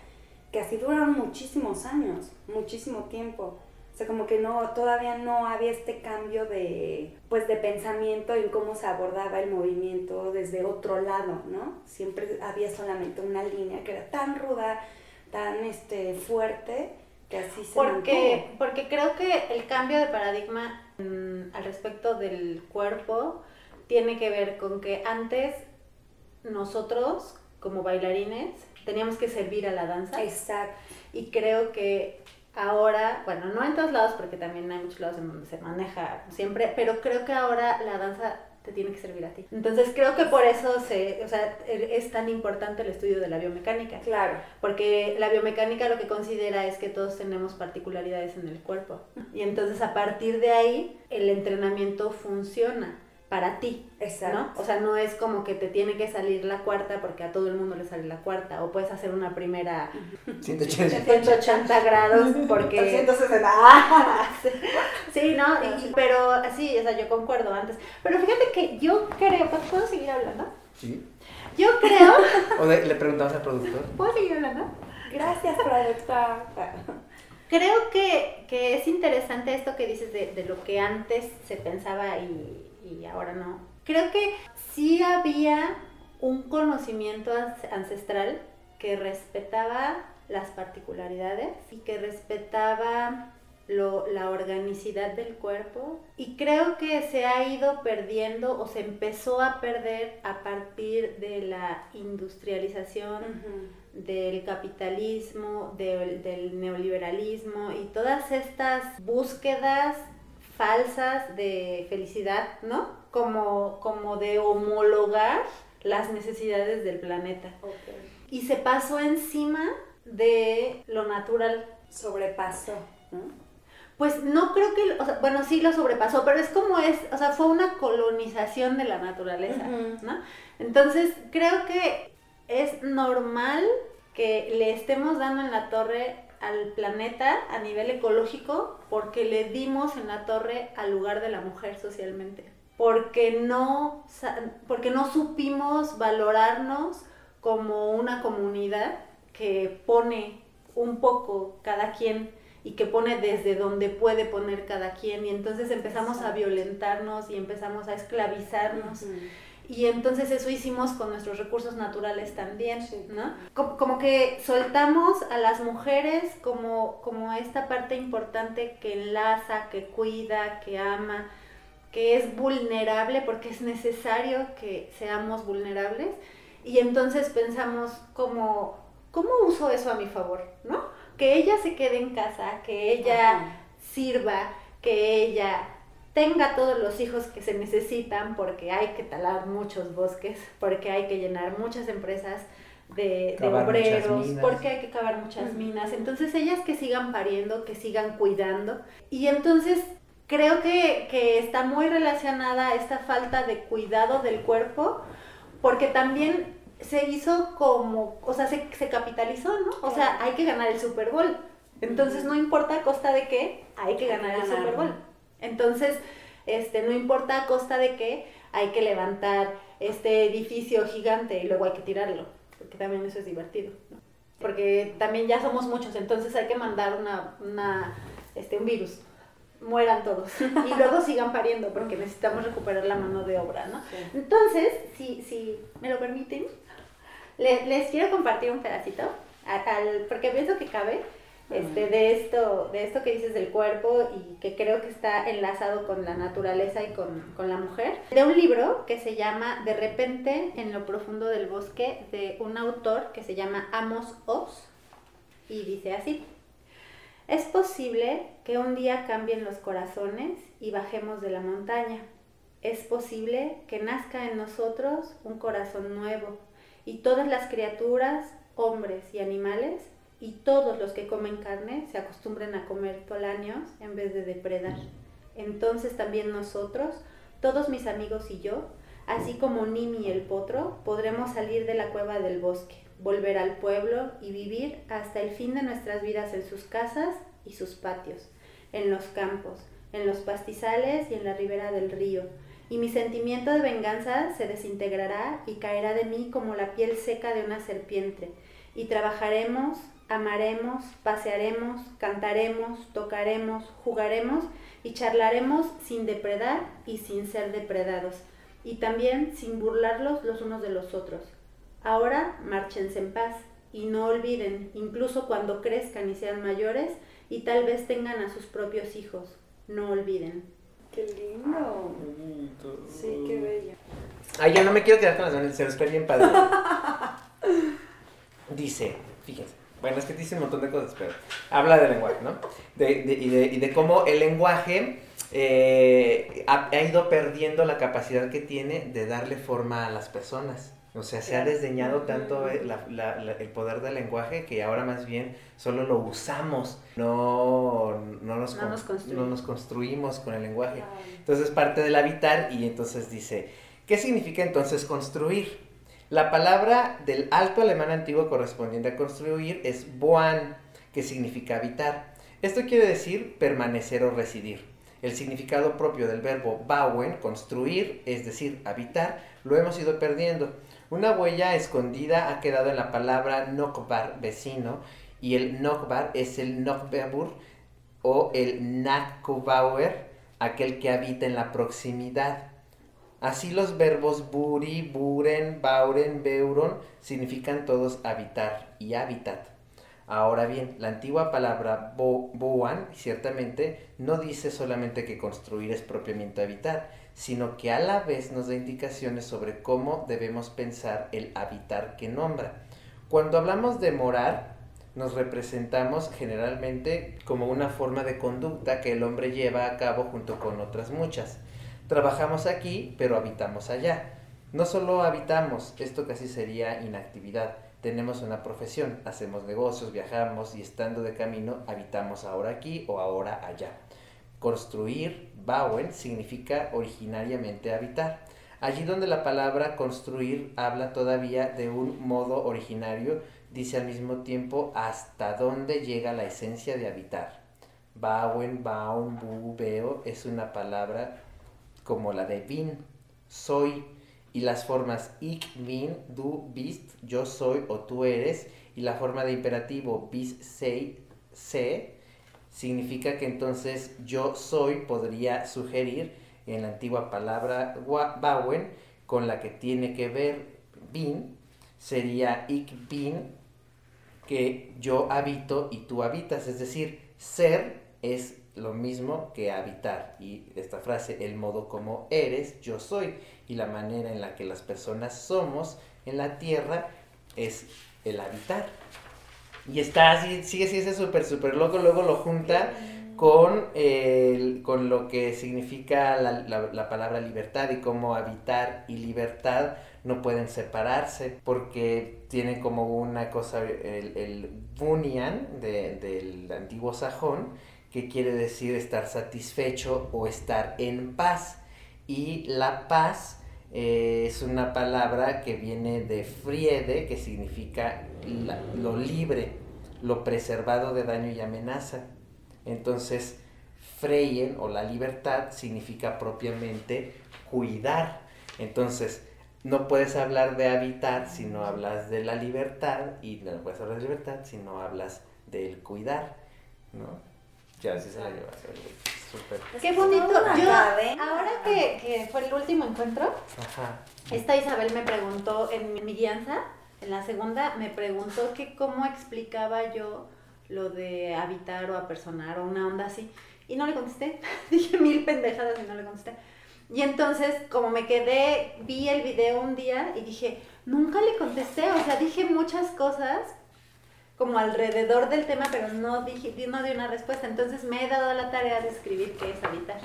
que así duraron muchísimos años, muchísimo tiempo. O sea, como que no, todavía no había este cambio de, pues, de pensamiento en cómo se abordaba el movimiento desde otro lado, ¿no? Siempre había solamente una línea que era tan ruda, tan este, fuerte, que así se Porque, mantuvo. porque creo que el cambio de paradigma mm, al respecto del cuerpo tiene que ver con que antes nosotros, como bailarines, teníamos que servir a la danza. Exacto. Y creo que ahora, bueno, no en todos lados, porque también hay muchos lados en donde se maneja siempre, pero creo que ahora la danza te tiene que servir a ti. Entonces creo que por eso se, o sea, es tan importante el estudio de la biomecánica. Claro. Porque la biomecánica lo que considera es que todos tenemos particularidades en el cuerpo. Y entonces a partir de ahí el entrenamiento funciona para ti. Exacto. ¿no? O sea, no es como que te tiene que salir la cuarta porque a todo el mundo le sale la cuarta. O puedes hacer una primera 180. 180 grados porque... 360. Sí, ¿no? Y- pero sí, o sea, yo concuerdo antes. Pero fíjate que yo creo... ¿Puedo seguir hablando? Sí. Yo creo... O de- le preguntamos al productor. ¿Puedo seguir hablando? Gracias, productora. Creo que, que es interesante esto que dices de, de lo que antes se pensaba y, y ahora no. Creo que sí había un conocimiento ancestral que respetaba las particularidades y que respetaba lo- la organicidad del cuerpo y creo que se ha ido perdiendo o se empezó a perder a partir de la industrialización del capitalismo, del, del neoliberalismo y todas estas búsquedas falsas de felicidad, ¿no? Como, como de homologar las necesidades del planeta. Y se pasó encima de lo natural. Sobrepasó. ¿no? Pues no creo que, o sea, bueno, sí lo sobrepasó, pero es como es, o sea, fue una colonización de la naturaleza. ¿no? Entonces, creo que es normal que le estemos dando en la torre al planeta a nivel ecológico porque le dimos en la torre al lugar de la mujer socialmente. porque no, porque no supimos valorarnos como una comunidad que pone un poco cada quien y que pone desde donde puede poner cada quien y entonces empezamos a violentarnos y empezamos a esclavizarnos. Y entonces eso hicimos con nuestros recursos naturales también, Sí. ¿no? Como, como que soltamos a las mujeres como, como esta parte importante que enlaza, que cuida, que ama, que es vulnerable porque es necesario que seamos vulnerables. Y entonces pensamos como, ¿cómo uso eso a mi favor? ¿No? Que ella se quede en casa, que ella Ajá. sirva, que ella tenga todos los hijos que se necesitan porque hay que talar muchos bosques, porque hay que llenar muchas empresas de, obreros, porque hay que cavar muchas minas. Entonces ellas que sigan pariendo, que sigan cuidando. Y entonces creo que, que está muy relacionada esta falta de cuidado del cuerpo, porque también se hizo como, o sea, se, se capitalizó, ¿no? O sea, hay que ganar el Super Bowl. Entonces, no importa a costa de qué, hay que ganar el. Super Bowl. Entonces, este, no importa a costa de qué, hay que levantar este edificio gigante y luego hay que tirarlo, porque también eso es divertido, ¿no? Porque también ya somos muchos, entonces hay que mandar una, una, este, un virus, mueran todos y luego sigan pariendo porque necesitamos recuperar la mano de obra, ¿no? Sí. Entonces, si, si me lo permiten, le- les quiero compartir un pedacito, a- al- porque pienso que cabe, este, de, esto, de esto que dices del cuerpo y que creo que está enlazado con la naturaleza y con, con la mujer, de un libro que se llama De repente en lo profundo del bosque, de un autor que se llama Amos Oz, y dice así. Es posible que un día cambien los corazones y bajemos de la montaña. Es posible que nazca en nosotros un corazón nuevo y todas las criaturas, hombres y animales, y todos los que comen carne se acostumbren a comer toláneos en vez de depredar. Entonces también nosotros, todos mis amigos y yo, así como Nimi el potro, podremos salir de la cueva del bosque, volver al pueblo y vivir hasta el fin de nuestras vidas en sus casas y sus patios, en los campos, en los pastizales y en la ribera del río. Y mi sentimiento de venganza se desintegrará y caerá de mí como la piel seca de una serpiente. Y trabajaremos, amaremos, pasearemos, cantaremos, tocaremos, jugaremos y charlaremos sin depredar y sin ser depredados, y también sin burlarlos los unos de los otros. Ahora márchense en paz y no olviden, incluso cuando crezcan y sean mayores y tal vez tengan a sus propios hijos, no olviden. Qué lindo. Sí, qué bello. Ay, ya no me quiero quedar con las manos, se los bien padre. Dice, fíjense, bueno, es que dice un montón de cosas, pero habla del lenguaje, ¿no? De, de- y, de, y de cómo el lenguaje eh, ha, ha ido perdiendo la capacidad que tiene de darle forma a las personas. O sea, se ha desdeñado tanto eh, la- la- la- el poder del lenguaje que ahora más bien solo lo usamos, no, no, nos, No nos construimos. no nos construimos con el lenguaje. Entonces parte del habitar y entonces dice, ¿qué significa entonces construir? La palabra del alto alemán antiguo correspondiente a construir es boan, que significa habitar. Esto quiere decir permanecer o residir. El significado propio del verbo bauen, construir, es decir, habitar, lo hemos ido perdiendo. Una huella escondida ha quedado en la palabra nokbar, vecino, y el nokbar es el nokbebur o el nakubauer, aquel que habita en la proximidad. Así los verbos buri, buren, bauren, beuron significan todos habitar y hábitat. Ahora bien, la antigua palabra bo, boan ciertamente no dice solamente que construir es propiamente habitar, sino que a la vez nos da indicaciones sobre cómo debemos pensar el habitar que nombra. Cuando hablamos de morar, nos representamos generalmente como una forma de conducta que el hombre lleva a cabo junto con otras muchas. Trabajamos aquí, pero habitamos allá. No solo habitamos, esto casi sería inactividad. Tenemos una profesión, hacemos negocios, viajamos y estando de camino habitamos ahora aquí o ahora allá. Construir, bauen, significa originariamente habitar. Allí donde la palabra construir habla todavía de un modo originario, dice al mismo tiempo hasta dónde llega la esencia de habitar. Bauen, baun, bu, veo es una palabra como la de bin, soy, y las formas ich bin, du bist, yo soy o tú eres, y la forma de imperativo bis, sei, se, significa que entonces yo soy podría sugerir en la antigua palabra bauen, con la que tiene que ver bin, sería ich bin, que yo habito y tú habitas, es decir, ser es lo mismo que habitar. Y esta frase, el modo como eres, yo soy. Y la manera en la que las personas somos en la tierra es el habitar. Y está así, sigue así ese súper, súper loco, luego lo junta con, con lo que significa la, palabra libertad y cómo habitar y libertad no pueden separarse porque tienen como una cosa, el, el bunian del antiguo sajón, que quiere decir estar satisfecho o estar en paz. Y la paz eh, es una palabra que viene de friede, que significa lo libre, lo preservado de daño y amenaza. Entonces, freyen o la libertad significa propiamente cuidar. Entonces, no puedes hablar de habitar si no hablas de la libertad y no puedes hablar de libertad si no hablas del cuidar, ¿no? Ya, sí se la lleva. Súper. Qué bonito. Yo, ahora que, que, fue el último encuentro, esta Isabel me preguntó en mi guianza, en la segunda, me preguntó que cómo explicaba yo lo de habitar o apersonar o una onda así. Y no le contesté. Dije mil pendejadas y no le contesté. Y entonces, como me quedé, vi el video un día y dije, nunca le contesté. O sea, dije muchas cosas como alrededor del tema, pero no dije, no di una respuesta. Entonces me he dado la tarea de escribir qué es habitar.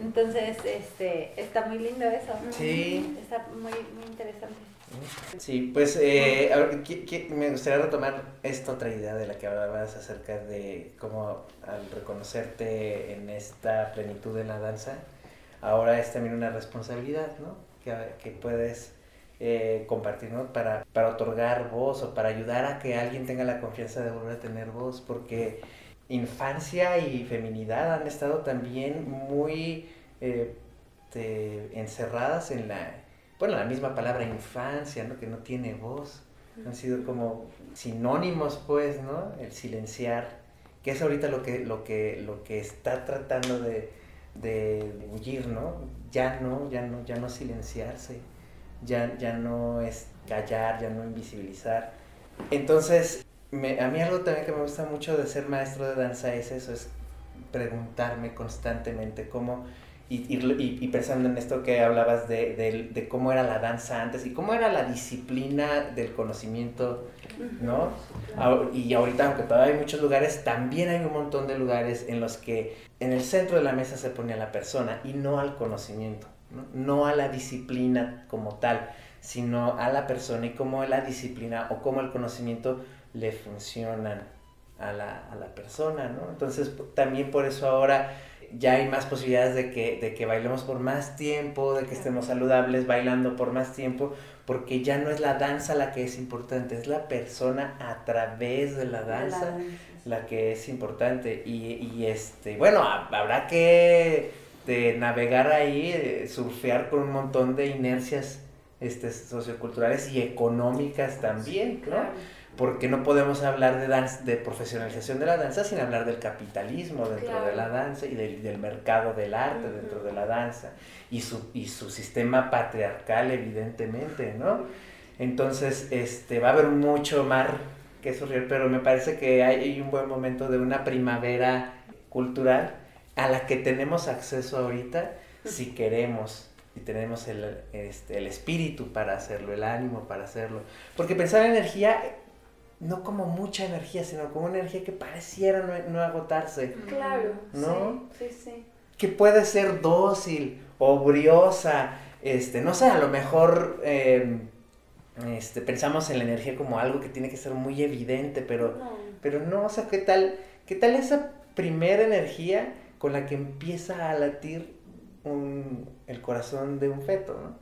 Entonces, este, está muy lindo eso. Sí. Está muy, muy interesante. Sí, pues eh, me gustaría retomar esta otra idea de la que hablabas acerca de cómo al reconocerte en esta plenitud de la danza, ahora es también una responsabilidad, ¿no? Que, que puedes eh, compartir, ¿no? Para, para otorgar voz o para ayudar a que alguien tenga la confianza de volver a tener voz, porque infancia y feminidad han estado también muy eh, encerradas en la, bueno, la misma palabra infancia, ¿no? Que no tiene voz. Han sido como sinónimos, pues, ¿no? El silenciar, que es ahorita lo que, lo que, lo que está tratando de, de huir, ¿no? Ya no, ya no, ya no silenciarse ya, ya no es callar, ya no invisibilizar. Entonces, me, a mí algo también que me gusta mucho de ser maestro de danza es eso, es preguntarme constantemente cómo, y, y, y pensando en esto que hablabas de, de, de, cómo era la danza antes y cómo era la disciplina del conocimiento, ¿no? Y ahorita, aunque todavía hay muchos lugares, también hay un montón de lugares en los que en el centro de la mesa se pone a la persona y no al conocimiento. ¿No? a la disciplina como tal, sino a la persona y cómo la disciplina o cómo el conocimiento le funcionan a la, a la persona, ¿no? Entonces también por eso ahora ya hay más posibilidades de que, de que bailemos por más tiempo, de que estemos saludables bailando por más tiempo, porque ya no es la danza la que es importante, es la persona a través de la danza la, que es importante. Y, y este, bueno, habrá que de navegar ahí, surfear con un montón de inercias este, socioculturales y económicas también, ¿no? Porque no podemos hablar de, danza, de profesionalización de la danza sin hablar del capitalismo dentro de la danza y del, mercado del arte dentro de la danza y su, y su sistema patriarcal evidentemente, ¿no? Entonces, este, va a haber mucho mar que surgir, pero me parece que hay un buen momento de una primavera cultural a la que tenemos acceso ahorita si queremos y tenemos el, este, el espíritu para hacerlo, el ánimo para hacerlo. Porque pensar en energía, no como mucha energía, sino como una energía que pareciera no, agotarse. Claro. ¿No? Sí, sí, Que puede ser dócil o briosa, este, no sé, a lo mejor em, este, pensamos en la energía como algo que tiene que ser muy evidente, pero no, pero no o sea, ¿qué tal, qué tal esa primera energía? Con la que empieza a latir el corazón de un feto, ¿no?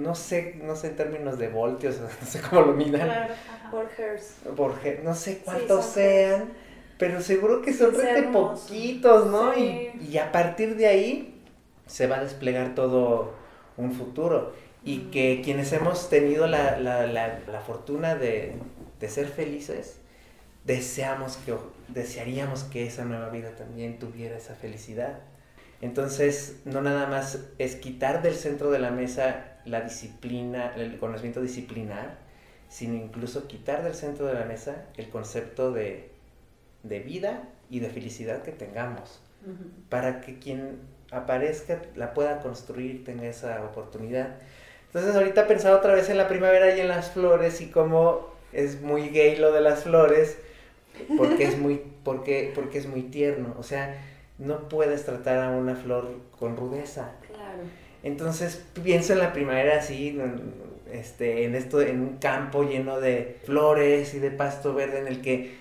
No sé, no sé en términos de voltios, no sé cómo lo midan. Claro, por hertz. Por no sé cuántos sean, pero seguro que son realmente poquitos, ¿no? Y, y, a partir de ahí se va a desplegar todo un futuro y que quienes hemos tenido la, la, la, la fortuna de, de, ser felices, deseamos que, desearíamos que esa nueva vida también tuviera esa felicidad. Entonces, no nada más es quitar del centro de la mesa la disciplina, el conocimiento disciplinar, sino incluso quitar del centro de la mesa el concepto de, de vida y de felicidad que tengamos, uh -huh. para que quien aparezca la pueda construir, tenga esa oportunidad. Entonces ahorita pensaba otra vez en la primavera y en las flores y cómo es muy gay lo de las flores, porque es muy, porque, porque es muy tierno, o sea, no puedes tratar a una flor con rudeza. Claro. Entonces pienso en la primavera así, este, en esto, en un campo lleno de flores y de pasto verde en el que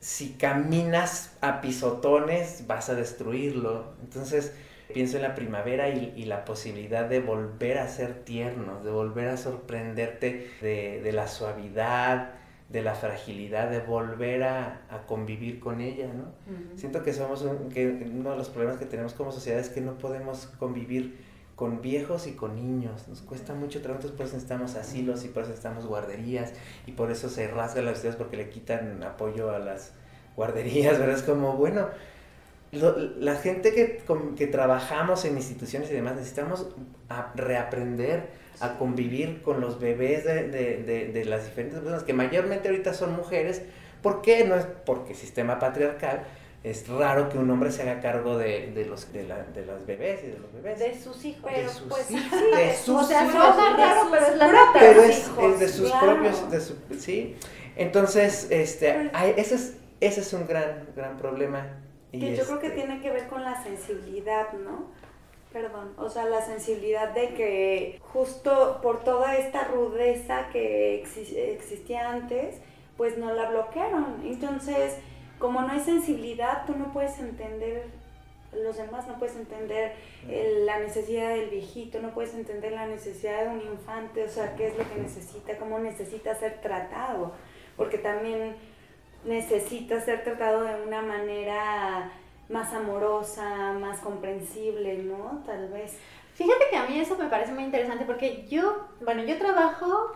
si caminas a pisotones vas a destruirlo. Entonces pienso en la primavera y, y, la posibilidad de volver a ser tiernos, de volver a sorprenderte de, de la suavidad, de la fragilidad, de volver a, a convivir con ella, ¿no? Uh -huh. Siento que somos un, que uno de los problemas que tenemos como sociedad es que no podemos convivir con viejos y con niños. Nos cuesta mucho trabajo, entonces por eso necesitamos asilos y por eso necesitamos guarderías y por eso se rasgan las ciudades porque le quitan apoyo a las guarderías, ¿verdad? Es como, bueno, lo, la gente que, que trabajamos en instituciones y demás necesitamos a reaprender a convivir con los bebés de, de, de, de, las diferentes personas, que mayormente ahorita son mujeres. ¿Por qué? No es porque sistema patriarcal. Es raro que un hombre se haga cargo de, de los, de, la, de los bebés y de los bebés. De sus hijos. Pero, de sus pues, hijos. sí, de sus o sea, hijos. suena raro, pero es la neta. pero es, hijos, es de sus claro. propios, de su, sí. Entonces, este, hay, ese, es, ese es un gran, gran problema. Y Que yo creo que este, tiene que ver con la sensibilidad, ¿no? Perdón, o sea, la sensibilidad de que justo por toda esta rudeza que exi- existía antes, pues no la bloquearon. Entonces, como no hay sensibilidad, tú no puedes entender los demás, no puedes entender la necesidad del viejito, no puedes entender la necesidad de un infante, o sea, qué es lo que necesita, cómo necesita ser tratado, porque también necesita ser tratado de una manera más amorosa, más comprensible, ¿no? Tal vez. Fíjate que a mí eso me parece muy interesante porque yo, bueno, yo trabajo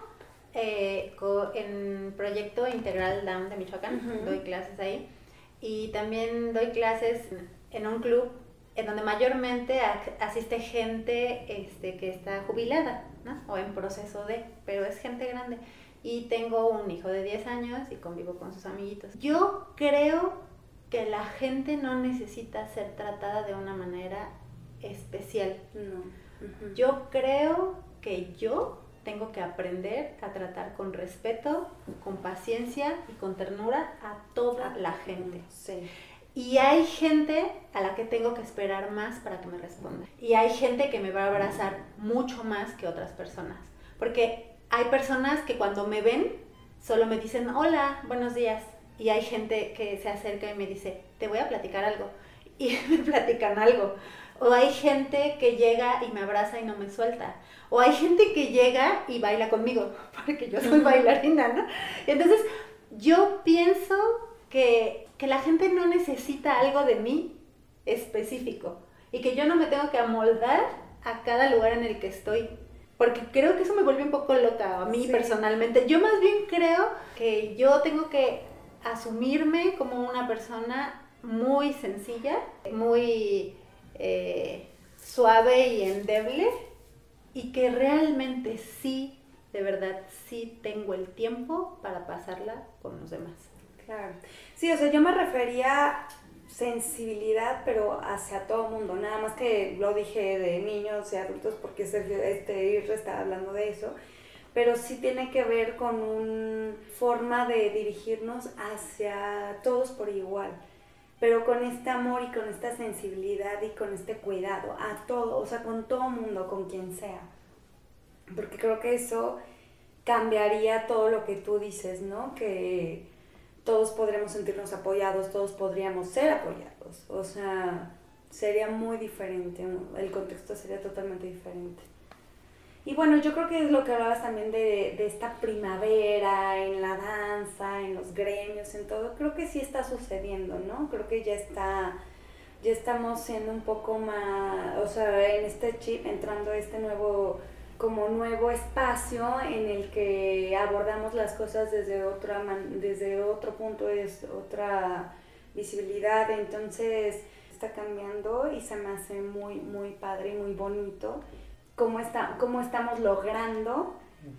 eh, en Proyecto Integral Down de Michoacán, Ujú. doy clases ahí y también doy clases en un club en donde mayormente asiste gente este, que está jubilada, ¿no? O en proceso de, pero es gente grande. Y tengo un hijo de 10 años y convivo con sus amiguitos. Yo creo que la gente no necesita ser tratada de una manera especial. No. Yo creo que yo tengo que aprender a tratar con respeto, con paciencia y con ternura a toda la gente. Sí. Y hay gente a la que tengo que esperar más para que me responda. Y hay gente que me va a abrazar mucho más que otras personas. Porque hay personas que cuando me ven solo me dicen, hola, buenos días. Y hay gente que se acerca y me dice, te voy a platicar algo. Y me platican algo. O hay gente que llega y me abraza y no me suelta. O hay gente que llega y baila conmigo, porque yo soy bailarina, ¿no? Entonces, yo pienso que, que la gente no necesita algo de mí específico y que yo no me tengo que amoldar a cada lugar en el que estoy. Porque creo que eso me vuelve un poco loca a mí Sí. personalmente. Yo más bien creo que yo tengo que asumirme como una persona muy sencilla, muy eh, suave y endeble y que realmente sí, de verdad, sí tengo el tiempo para pasarla con los demás. Claro. Sí, o sea, yo me refería sensibilidad, pero hacia todo mundo. Nada más que lo dije de niños y adultos porque Sergio, este Irra está hablando de eso. Pero sí tiene que ver con una forma de dirigirnos hacia todos por igual. Pero con este amor y con esta sensibilidad y con este cuidado a todo, o sea, con todo mundo, con quien sea. Porque creo que eso cambiaría todo lo que tú dices, ¿no? Que todos podremos sentirnos apoyados, todos podríamos ser apoyados. O sea, sería muy diferente, el contexto sería totalmente diferente. Y bueno, yo creo que es lo que hablabas también de, de esta primavera, en la danza, en los gremios, en todo. Creo que sí está sucediendo, ¿no? Creo que ya está ya estamos siendo un poco más, o sea, en este chip, entrando a este nuevo, como nuevo espacio en el que abordamos las cosas desde, otra man- desde otro punto, es otra visibilidad, entonces está cambiando y se me hace muy, muy padre y muy bonito cómo, está, cómo estamos logrando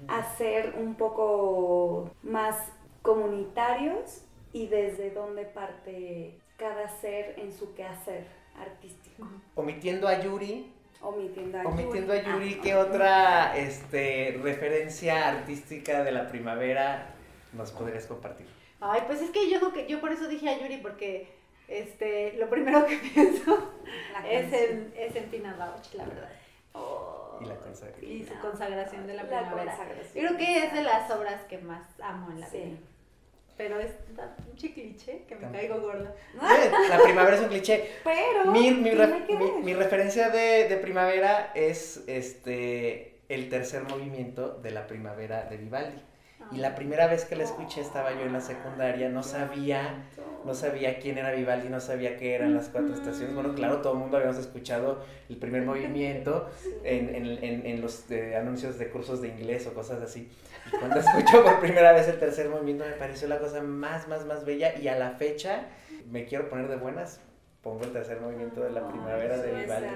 hacer un poco más comunitarios y desde dónde parte cada ser en su quehacer artístico. Omitiendo a Yuri, Omitiendo a omitiendo a Yuri, Ah, ¿qué otra este, referencia artística de la primavera nos podrías compartir? Ay, pues es que yo, no que yo por eso dije a Yuri, porque este, lo primero que pienso es en, es en Tina Bausch, la verdad. Y la consagración. Y su consagración de la, La primavera. consagración. Creo que es de las obras que más amo en la Sí. vida. Pero es pinche cliché que me También. caigo gorda. Eh, La primavera es un cliché. Pero Mi, mi, re- mi- mi referencia de, de primavera es este el tercer movimiento de la primavera de Vivaldi. Y la primera vez que la escuché estaba yo en la secundaria, no sabía, no sabía quién era Vivaldi, no sabía qué eran las cuatro estaciones. Bueno, claro, todo el mundo habíamos escuchado el primer movimiento en, en- en- en los eh, anuncios de cursos de inglés o cosas así. Y cuando escucho por primera vez el tercer movimiento me pareció la cosa más, más, más bella y a la fecha me quiero poner de buenas, pongo el tercer movimiento de la primavera de Vivaldi.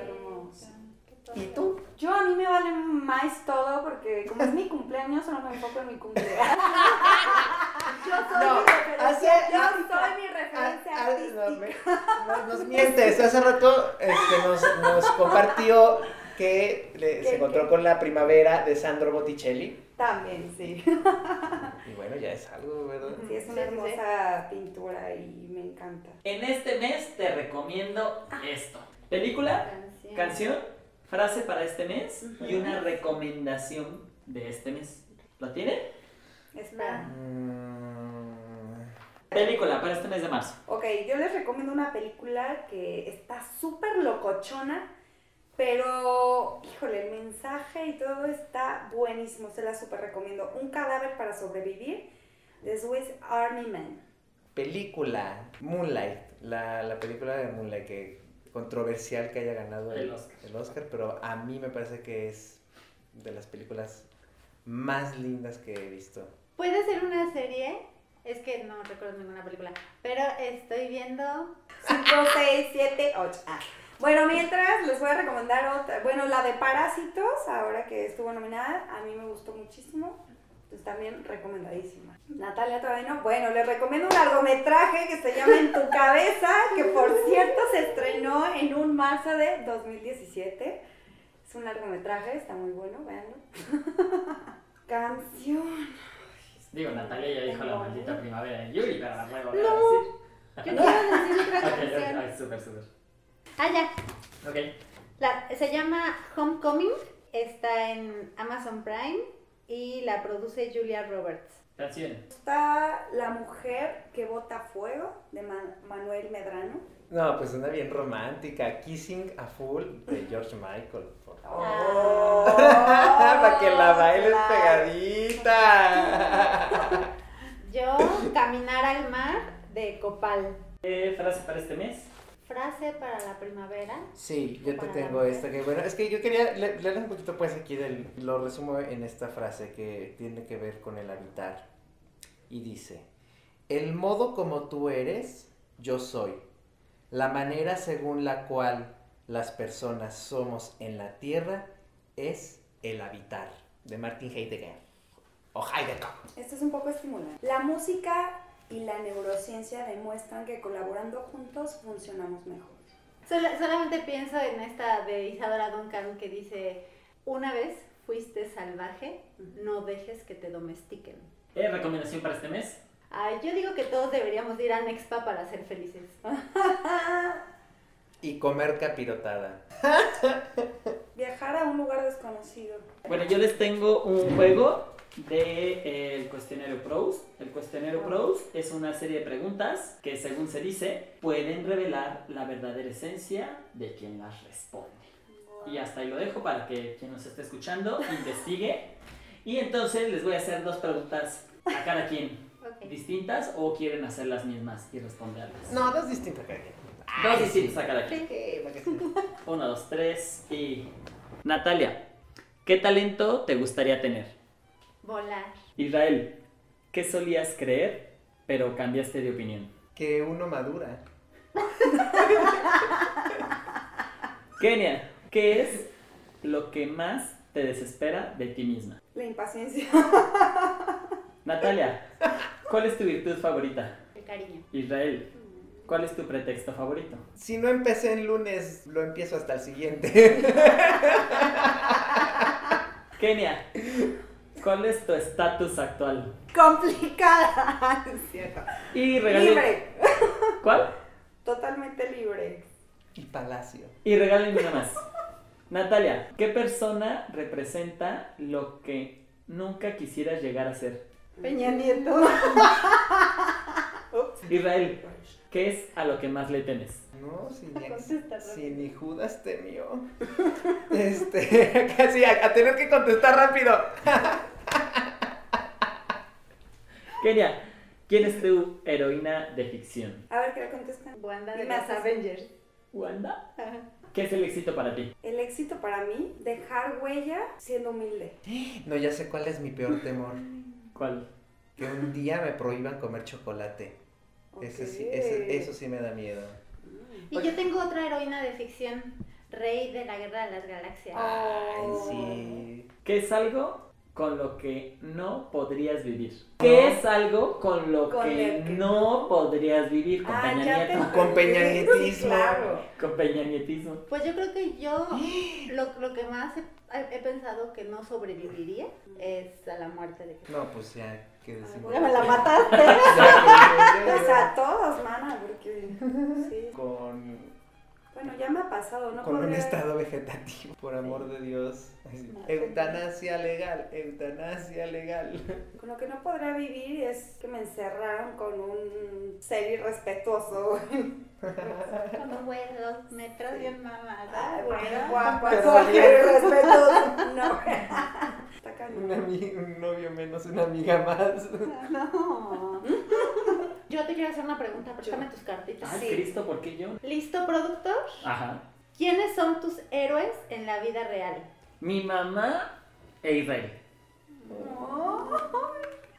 ¿Y tú? Yo a mí me vale más todo porque como es mi cumpleaños, solo me enfoco en mi cumpleaños. Yo soy No, mi referencia. hace- yo soy mi referencia Ah, ah, no, artística. me- no, nos mientes, hace rato este, nos, nos compartió que le- se ¿Qué, encontró qué? con la primavera de Sandro Botticelli. También, sí. Y bueno, ya es algo, ¿verdad? Sí, es una hermosa pintura y me encanta. En este mes te recomiendo esto. Película, canción, frase para este mes y una recomendación de este mes. ¿Lo tiene? Espera. Mm, Película para este mes de marzo. Ok, yo les recomiendo una película que está súper locochona, pero, híjole, el mensaje y todo está buenísimo, se la súper recomiendo. Un cadáver para sobrevivir, de Swiss Army Man. película, Moonlight, la, la película de Moonlight, que controversial que haya ganado el, El Oscar. el Oscar, pero a mí me parece que es de las películas más lindas que he visto. Puede ser una serie, es que no recuerdo ninguna película, pero estoy viendo 5, 6, 7, 8. Ah. Bueno, mientras les voy a recomendar otra. Bueno, la de Parásitos, ahora que estuvo nominada, a mí me gustó muchísimo. También recomendadísima. Natalia todavía no. Bueno, les recomiendo un largometraje que se llama En tu cabeza, que por cierto se estrenó en un marzo de 2017. Es un largometraje, está muy bueno, véanlo. Canción. Digo, Natalia ya dijo la maldita primavera de Yuri, pero la voy a volver No. decir. Yo quiero decir otra ok, canción. ay, súper, súper. Ah, ya. Ok. La- se llama Homecoming, está en Amazon Prime y la produce Julia Roberts. Canción. Está La mujer que bota fuego, de Ma- Manuel Medrano. No, pues una bien romántica, Kissing a Full de George Michael. por favor. Oh, Para que la bailes claro. pegadita. Yo, Caminar al mar de Copal. ¿Qué frase para este mes? Frase para la primavera. Sí, yo te tengo esta que bueno, es que yo quería le- leer un poquito pues aquí del, lo resumo en esta frase que tiene que ver con el habitar. Y dice, el modo como tú eres, yo soy. La manera según la cual las personas somos en la tierra es el habitar. De Martin Heidegger. O Heidegger. Esto es un poco estimulante. La música y la neurociencia demuestran que colaborando juntos funcionamos mejor. Sol- solamente pienso en esta de Isadora Duncan que dice, una vez fuiste salvaje, no dejes que te domestiquen. ¿Eh, recomendación para este mes? Ay, yo digo que todos deberíamos ir a Nexpa para ser felices. Y comer capirotada. Viajar a un lugar desconocido. Bueno, yo les tengo un juego de el cuestionario Pros. El cuestionario Pros es una serie de preguntas que, según se dice, pueden revelar la verdadera esencia de quien las responde. Y hasta ahí lo dejo para que quien nos esté escuchando investigue. Y entonces les voy a hacer dos preguntas a cada quien Ok. distintas o quieren hacer las mismas y responderlas. No, es distinto que alguien. Dos distintos a cada quien. Eh, Uno, dos, tres y... Natalia, ¿qué talento te gustaría tener? Volar. Israel, ¿qué solías creer pero cambiaste de opinión? Que uno madura. Kenia, ¿qué es lo que más te desespera de ti misma? La impaciencia. Natalia, ¿cuál es tu virtud favorita? El cariño. Israel, ¿cuál es tu pretexto favorito? Si no empecé el lunes, lo empiezo hasta el siguiente. Kenia, ¿cuál es tu estatus actual? Complicada. Es cierto. Y regalen... Libre. ¿Cuál? Totalmente libre. y Palacio. Y regálenme una más. Natalia, ¿qué persona representa lo que nunca quisieras llegar a ser? Peña Nieto. Israel, ¿qué es a lo que más le temes? No, si ni, si ni Judas temió. Este, casi a, a tener que contestar rápido. Kenia, ¿quién es tu heroína de ficción? A ver, ¿qué le contestan? Wanda de así. Avengers. ¿Wanda? Ajá. ¿Qué es el éxito para ti? El éxito para mí, dejar huella siendo humilde. No, ya sé cuál es mi peor temor. ¿Cuál? Que un día me prohíban comer chocolate. Ese sí, ese- eso sí me da miedo. Y yo tengo otra heroína de ficción. Rey de la Guerra de las Galaxias. Ay, Oh. sí. ¿Qué es algo con lo que no podrías vivir? ¿Qué es algo con lo Con que, que- no podrías vivir? Con Ah, Peña ya te Nieto. Con peñanietismo. Claro. Con Peña Nietismo. Pues yo creo que yo lo, lo que más he, he pensado que no sobreviviría es a la muerte de Jesús. No, pues ya, ¿qué decimos? Ya me la mataste. Pues a todos, mana, porque. Sí. Con, Bueno, ya me ha pasado, ¿no? con un estado vegetativo, por amor de Dios. Así, Eutanasia legal, eutanasia legal. Con lo que no podría vivir es que me encerraran con un ser irrespetuoso. Con un güey de dos metros bien mamada. Ay, bueno, bien. irrespetuoso. No. Un, novio menos, una amiga más. No. Yo te quiero hacer una pregunta, préstame tus cartitas. Ay, Sí. Cristo, ¿por qué yo? ¿Listo, productor? Ajá. ¿Quiénes son tus héroes en la vida real? Mi mamá e Israel.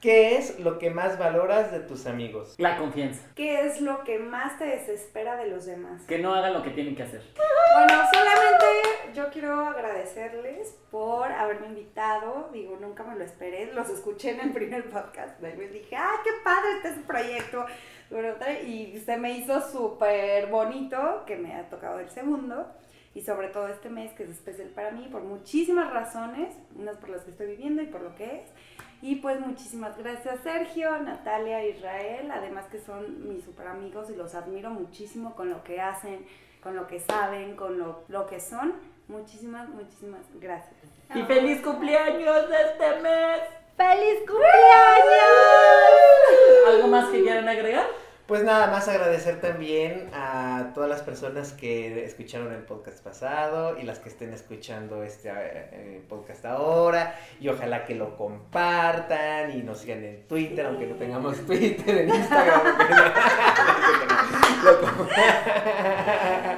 ¿Qué es lo que más valoras de tus amigos? La confianza. ¿Qué es lo que más te desespera de los demás? Que no hagan lo que tienen que hacer. Bueno, solamente yo quiero agradecerles por haberme invitado. Digo, nunca me lo esperé. Los escuché en el primer podcast. Y dije, ¡ah, qué padre está ese proyecto! Y se me hizo súper bonito que me ha tocado el segundo. Y sobre todo este mes que es especial para mí por muchísimas razones. Unas por las que estoy viviendo y por lo que es. Y pues muchísimas gracias Sergio, Natalia, Israel, además que son mis super amigos y los admiro muchísimo con lo que hacen, con lo que saben, con lo, lo que son. Muchísimas, muchísimas gracias. Y feliz cumpleaños de este mes. ¡Feliz cumpleaños! ¿Algo más que quieran agregar? Pues nada más agradecer también a todas las personas que escucharon el podcast pasado y las que estén escuchando este eh, podcast ahora y ojalá que lo compartan y nos sigan en Twitter, aunque no tengamos Twitter, en Instagram.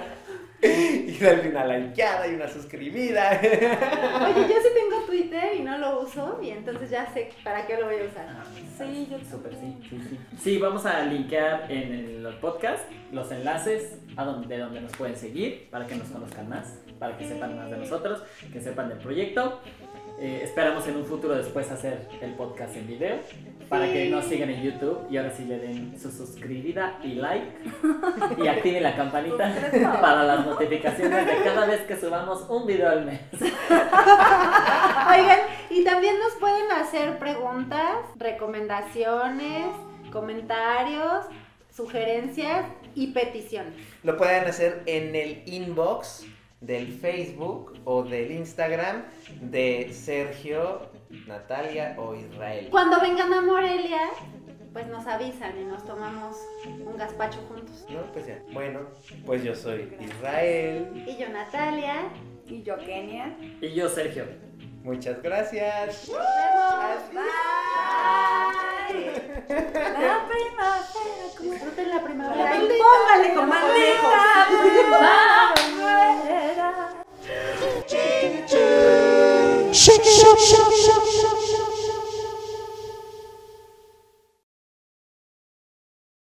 y darle una likeada y una suscribida. Oye, yo sí tengo Twitter y no lo uso y entonces ya sé para qué lo voy a usar. Sí, yo Súper, sí, sí, sí. Sí, vamos a linkear en el podcast los enlaces a donde, de donde nos pueden seguir para que nos conozcan más, para que sepan más de nosotros, que sepan del proyecto. Eh, esperamos en un futuro después hacer el podcast en video para que nos sigan en YouTube y ahora sí le den su suscribida y like y activen la campanita para las notificaciones de cada vez que subamos un video al mes. Oigan, y también nos pueden hacer preguntas, recomendaciones, comentarios, sugerencias y peticiones. Lo pueden hacer en el inbox del Facebook o del Instagram de Sergio, Natalia o Israel. Cuando vengan a Morelia, pues nos avisan y nos tomamos un gazpacho juntos. ¿No? Pues ya. Bueno, pues yo soy Israel. Y yo, Natalia. y yo, Kenia. Y yo, Sergio. Muchas gracias. Nos vemos. Bye. La primavera, como Disfruten la primavera. Póngale como Maldita primavera. shake it up. up, up, up, up, up.